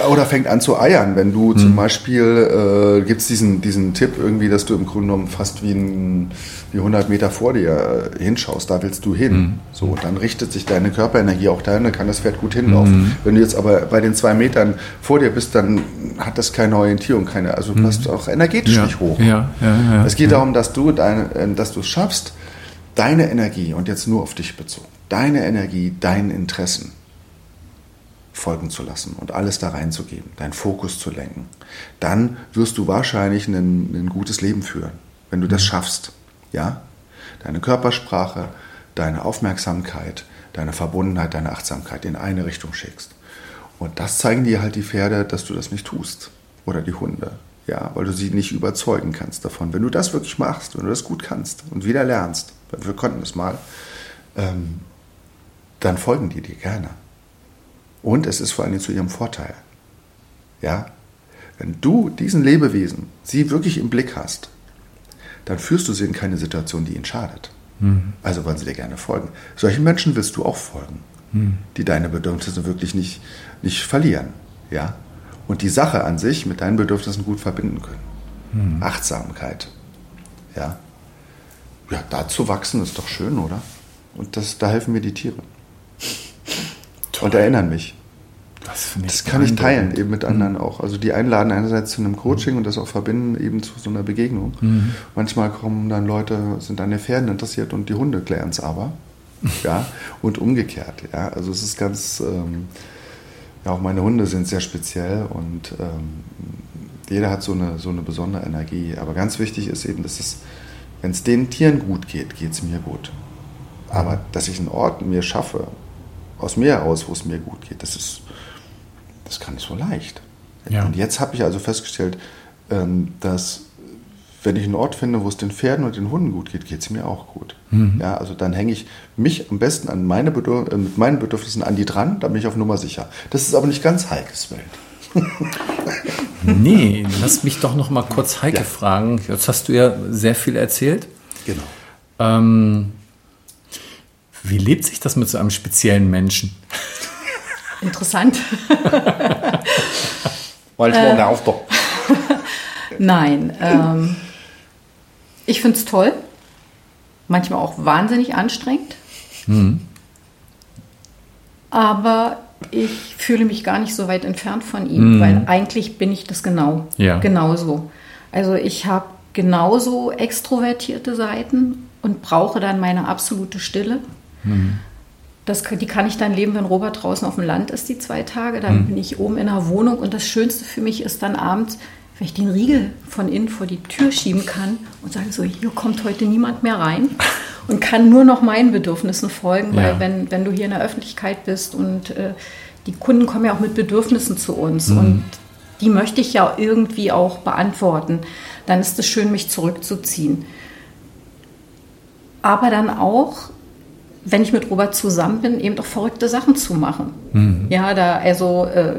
Oder fängt an zu eiern, wenn du hm. zum Beispiel, äh, gibt es diesen, diesen Tipp irgendwie, dass du im Grunde genommen fast wie, ein, wie 100 Meter vor dir hinschaust, da willst du hin. Hm. So, und dann richtet sich deine Körperenergie auch dahin, dann kann das Pferd gut hinlaufen. Hm. Wenn du jetzt aber bei den zwei Metern vor dir bist, dann hat das keine Orientierung, keine, also du passt auch energetisch ja. nicht hoch. Ja, ja, ja, es geht darum, dass du deine, äh, dass du es schaffst, deine Energie, und jetzt nur auf dich bezogen, deine Energie, deinen Interessen, folgen zu lassen und alles da reinzugeben, deinen Fokus zu lenken, dann wirst du wahrscheinlich ein, ein gutes Leben führen, wenn du das mhm. schaffst. Ja? Deine Körpersprache, deine Aufmerksamkeit, deine Verbundenheit, deine Achtsamkeit in eine Richtung schickst. Und das zeigen dir halt die Pferde, dass du das nicht tust. Oder die Hunde. Ja, weil du sie nicht überzeugen kannst davon. Wenn du das wirklich machst, wenn du das gut kannst und wieder lernst, wir konnten es mal, ähm, dann folgen die dir gerne. Und es ist vor allem zu ihrem Vorteil. Ja? Wenn du diesen Lebewesen, sie wirklich im Blick hast, dann führst du sie in keine Situation, die ihnen schadet. Mhm. Also wollen sie dir gerne folgen. Solchen Menschen willst du auch folgen, mhm. die deine Bedürfnisse wirklich nicht, nicht verlieren. Ja? Und die Sache an sich mit deinen Bedürfnissen gut verbinden können. Mhm. Achtsamkeit. Ja? ja, da zu wachsen ist doch schön, oder? Und das, da helfen mir die Tiere. Toll. und erinnern mich. Das, das kann ich teilen, eben mit anderen mhm. auch. Also die einladen einerseits zu einem Coaching und das auch verbinden eben zu so einer Begegnung. Mhm. Manchmal kommen dann Leute, sind an den Pferden interessiert und die Hunde klären es aber. ja, und umgekehrt. Ja, also es ist ganz, ähm, ja, auch meine Hunde sind sehr speziell und ähm, jeder hat so eine, so eine besondere Energie. Aber ganz wichtig ist eben, dass es, wenn es den Tieren gut geht, geht es mir gut. Aber dass ich einen Ort mir schaffe, aus mir heraus, wo es mir gut geht. Das ist, das kann nicht so leicht. Ja. Und jetzt habe ich also festgestellt, ähm, dass wenn ich einen Ort finde, wo es den Pferden und den Hunden gut geht, geht es mir auch gut. Mhm. Ja, also dann hänge ich mich am besten an meine Bedürf äh, mit meinen Bedürfnissen an die dran, da bin ich auf Nummer sicher. Das ist aber nicht ganz Heikes Welt. nee, lass mich doch noch mal kurz Heike ja. fragen. Jetzt hast du ja sehr viel erzählt. Genau. Ähm, wie lebt sich das mit so einem speziellen Menschen? Interessant. Manchmal äh, auf doch. Nein, ähm, ich finde es toll. Manchmal auch wahnsinnig anstrengend. Mhm. Aber ich fühle mich gar nicht so weit entfernt von ihm, mhm. weil eigentlich bin ich das genau. Ja. Genauso. Also ich habe genauso extrovertierte Seiten und brauche dann meine absolute Stille. Das, die kann ich dann leben, wenn Robert draußen auf dem Land ist, die zwei Tage. Dann mhm. bin ich oben in der Wohnung und das Schönste für mich ist dann abends, wenn ich den Riegel von innen vor die Tür schieben kann und sage so, hier kommt heute niemand mehr rein und kann nur noch meinen Bedürfnissen folgen, ja. weil wenn, wenn du hier in der Öffentlichkeit bist und äh, die Kunden kommen ja auch mit Bedürfnissen zu uns mhm. und die möchte ich ja irgendwie auch beantworten, dann ist es schön, mich zurückzuziehen. Aber dann auch wenn ich mit Robert zusammen bin, eben doch verrückte Sachen zu machen. Mhm. Ja, da, also, äh,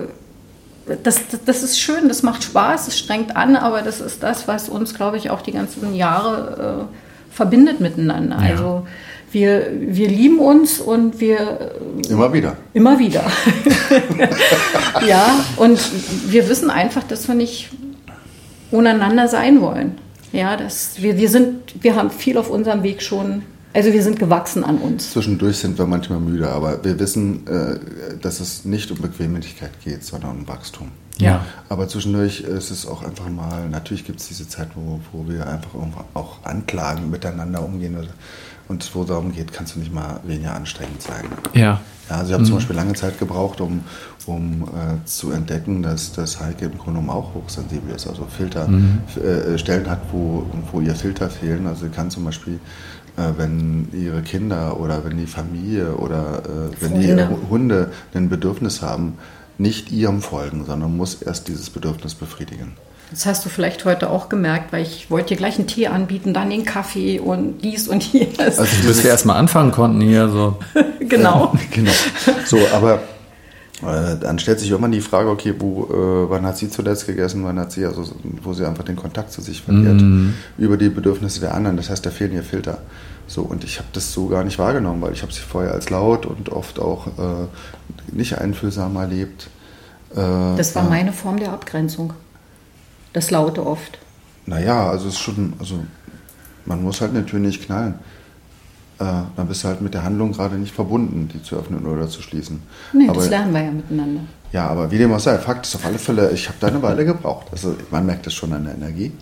das, das, das, ist schön, das macht Spaß, es strengt an, aber das ist das, was uns, glaube ich, auch die ganzen Jahre äh, verbindet miteinander. Ja. Also, wir, wir lieben uns und wir. Immer wieder. Immer wieder. ja, und wir wissen einfach, dass wir nicht ohneinander sein wollen. Ja, das, wir, wir, sind, wir haben viel auf unserem Weg schon Also wir sind gewachsen an uns. Zwischendurch sind wir manchmal müde, aber wir wissen, äh, dass es nicht um Bequemlichkeit geht, sondern um Wachstum. Ja. Aber zwischendurch ist es auch einfach mal, natürlich gibt es diese Zeit, wo, wo wir einfach auch anklagen, miteinander umgehen. Und wo es darum geht, kannst du nicht mal weniger anstrengend sein. Ja. ja also ich habe mhm. zum Beispiel lange Zeit gebraucht, um, um äh, zu entdecken, dass das Heike im Grunde genommen auch hochsensibel ist. Also Filter, mhm. äh, Stellen hat, wo, wo ihr Filter fehlen. Also sie kann zum Beispiel wenn ihre Kinder oder wenn die Familie oder äh, wenn die Hunde ein Bedürfnis haben, nicht ihrem folgen, sondern muss erst dieses Bedürfnis befriedigen. Das hast du vielleicht heute auch gemerkt, weil ich wollte dir gleich einen Tee anbieten, dann den Kaffee und dies und jenes. Also bis wir erstmal anfangen konnten hier so. genau. genau. So, aber äh, dann stellt sich irgendwann die Frage, okay, wo, äh, wann hat sie zuletzt gegessen, wann hat sie, also wo sie einfach den Kontakt zu sich verliert, mm. über die Bedürfnisse der anderen. Das heißt, da fehlen ihr Filter. So, und ich habe das so gar nicht wahrgenommen, weil ich habe sie vorher als laut und oft auch äh, nicht einfühlsam erlebt. Äh, das war meine Form der Abgrenzung. Das Laute oft. Naja, also es ist schon, also man muss halt eine Tür nicht knallen. Äh, dann bist du halt mit der Handlung gerade nicht verbunden, die zu öffnen oder zu schließen. Nee, aber, das lernen wir ja miteinander. Ja, aber wie dem auch sei, Fakt ist auf alle Fälle, ich habe da eine Weile gebraucht. Also man merkt das schon an der Energie.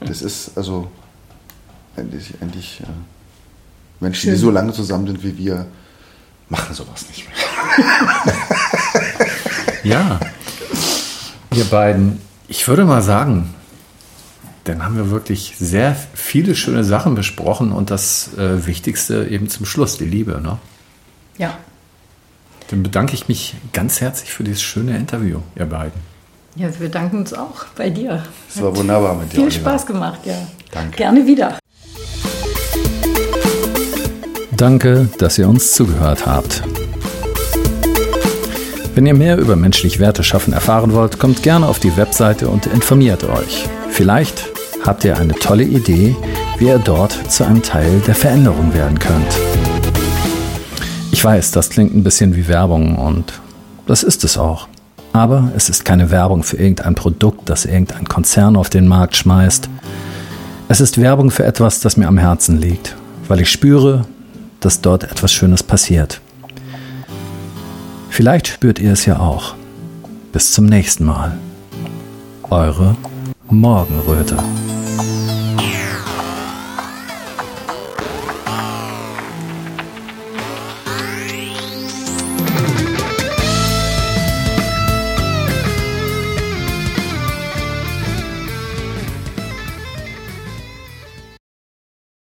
Das ist also endlich, endlich äh, Menschen, Schön. die so lange zusammen sind wie wir, machen sowas nicht mehr. ja, ihr beiden, ich würde mal sagen, dann haben wir wirklich sehr viele schöne Sachen besprochen und das äh, Wichtigste eben zum Schluss, die Liebe. Ne? Ja. Dann bedanke ich mich ganz herzlich für dieses schöne Interview, ihr beiden. Ja, wir bedanken uns auch bei dir. Es war wunderbar mit dir. Viel Oliver. Spaß gemacht, ja. Danke. Gerne wieder. Danke, dass ihr uns zugehört habt. Wenn ihr mehr über menschlich Werte schaffen erfahren wollt, kommt gerne auf die Webseite und informiert euch. Vielleicht habt ihr eine tolle Idee, wie ihr dort zu einem Teil der Veränderung werden könnt. Ich weiß, das klingt ein bisschen wie Werbung und das ist es auch. Aber es ist keine Werbung für irgendein Produkt, das irgendein Konzern auf den Markt schmeißt. Es ist Werbung für etwas, das mir am Herzen liegt, weil ich spüre, dass dort etwas Schönes passiert. Vielleicht spürt ihr es ja auch. Bis zum nächsten Mal. Eure Morgenröte.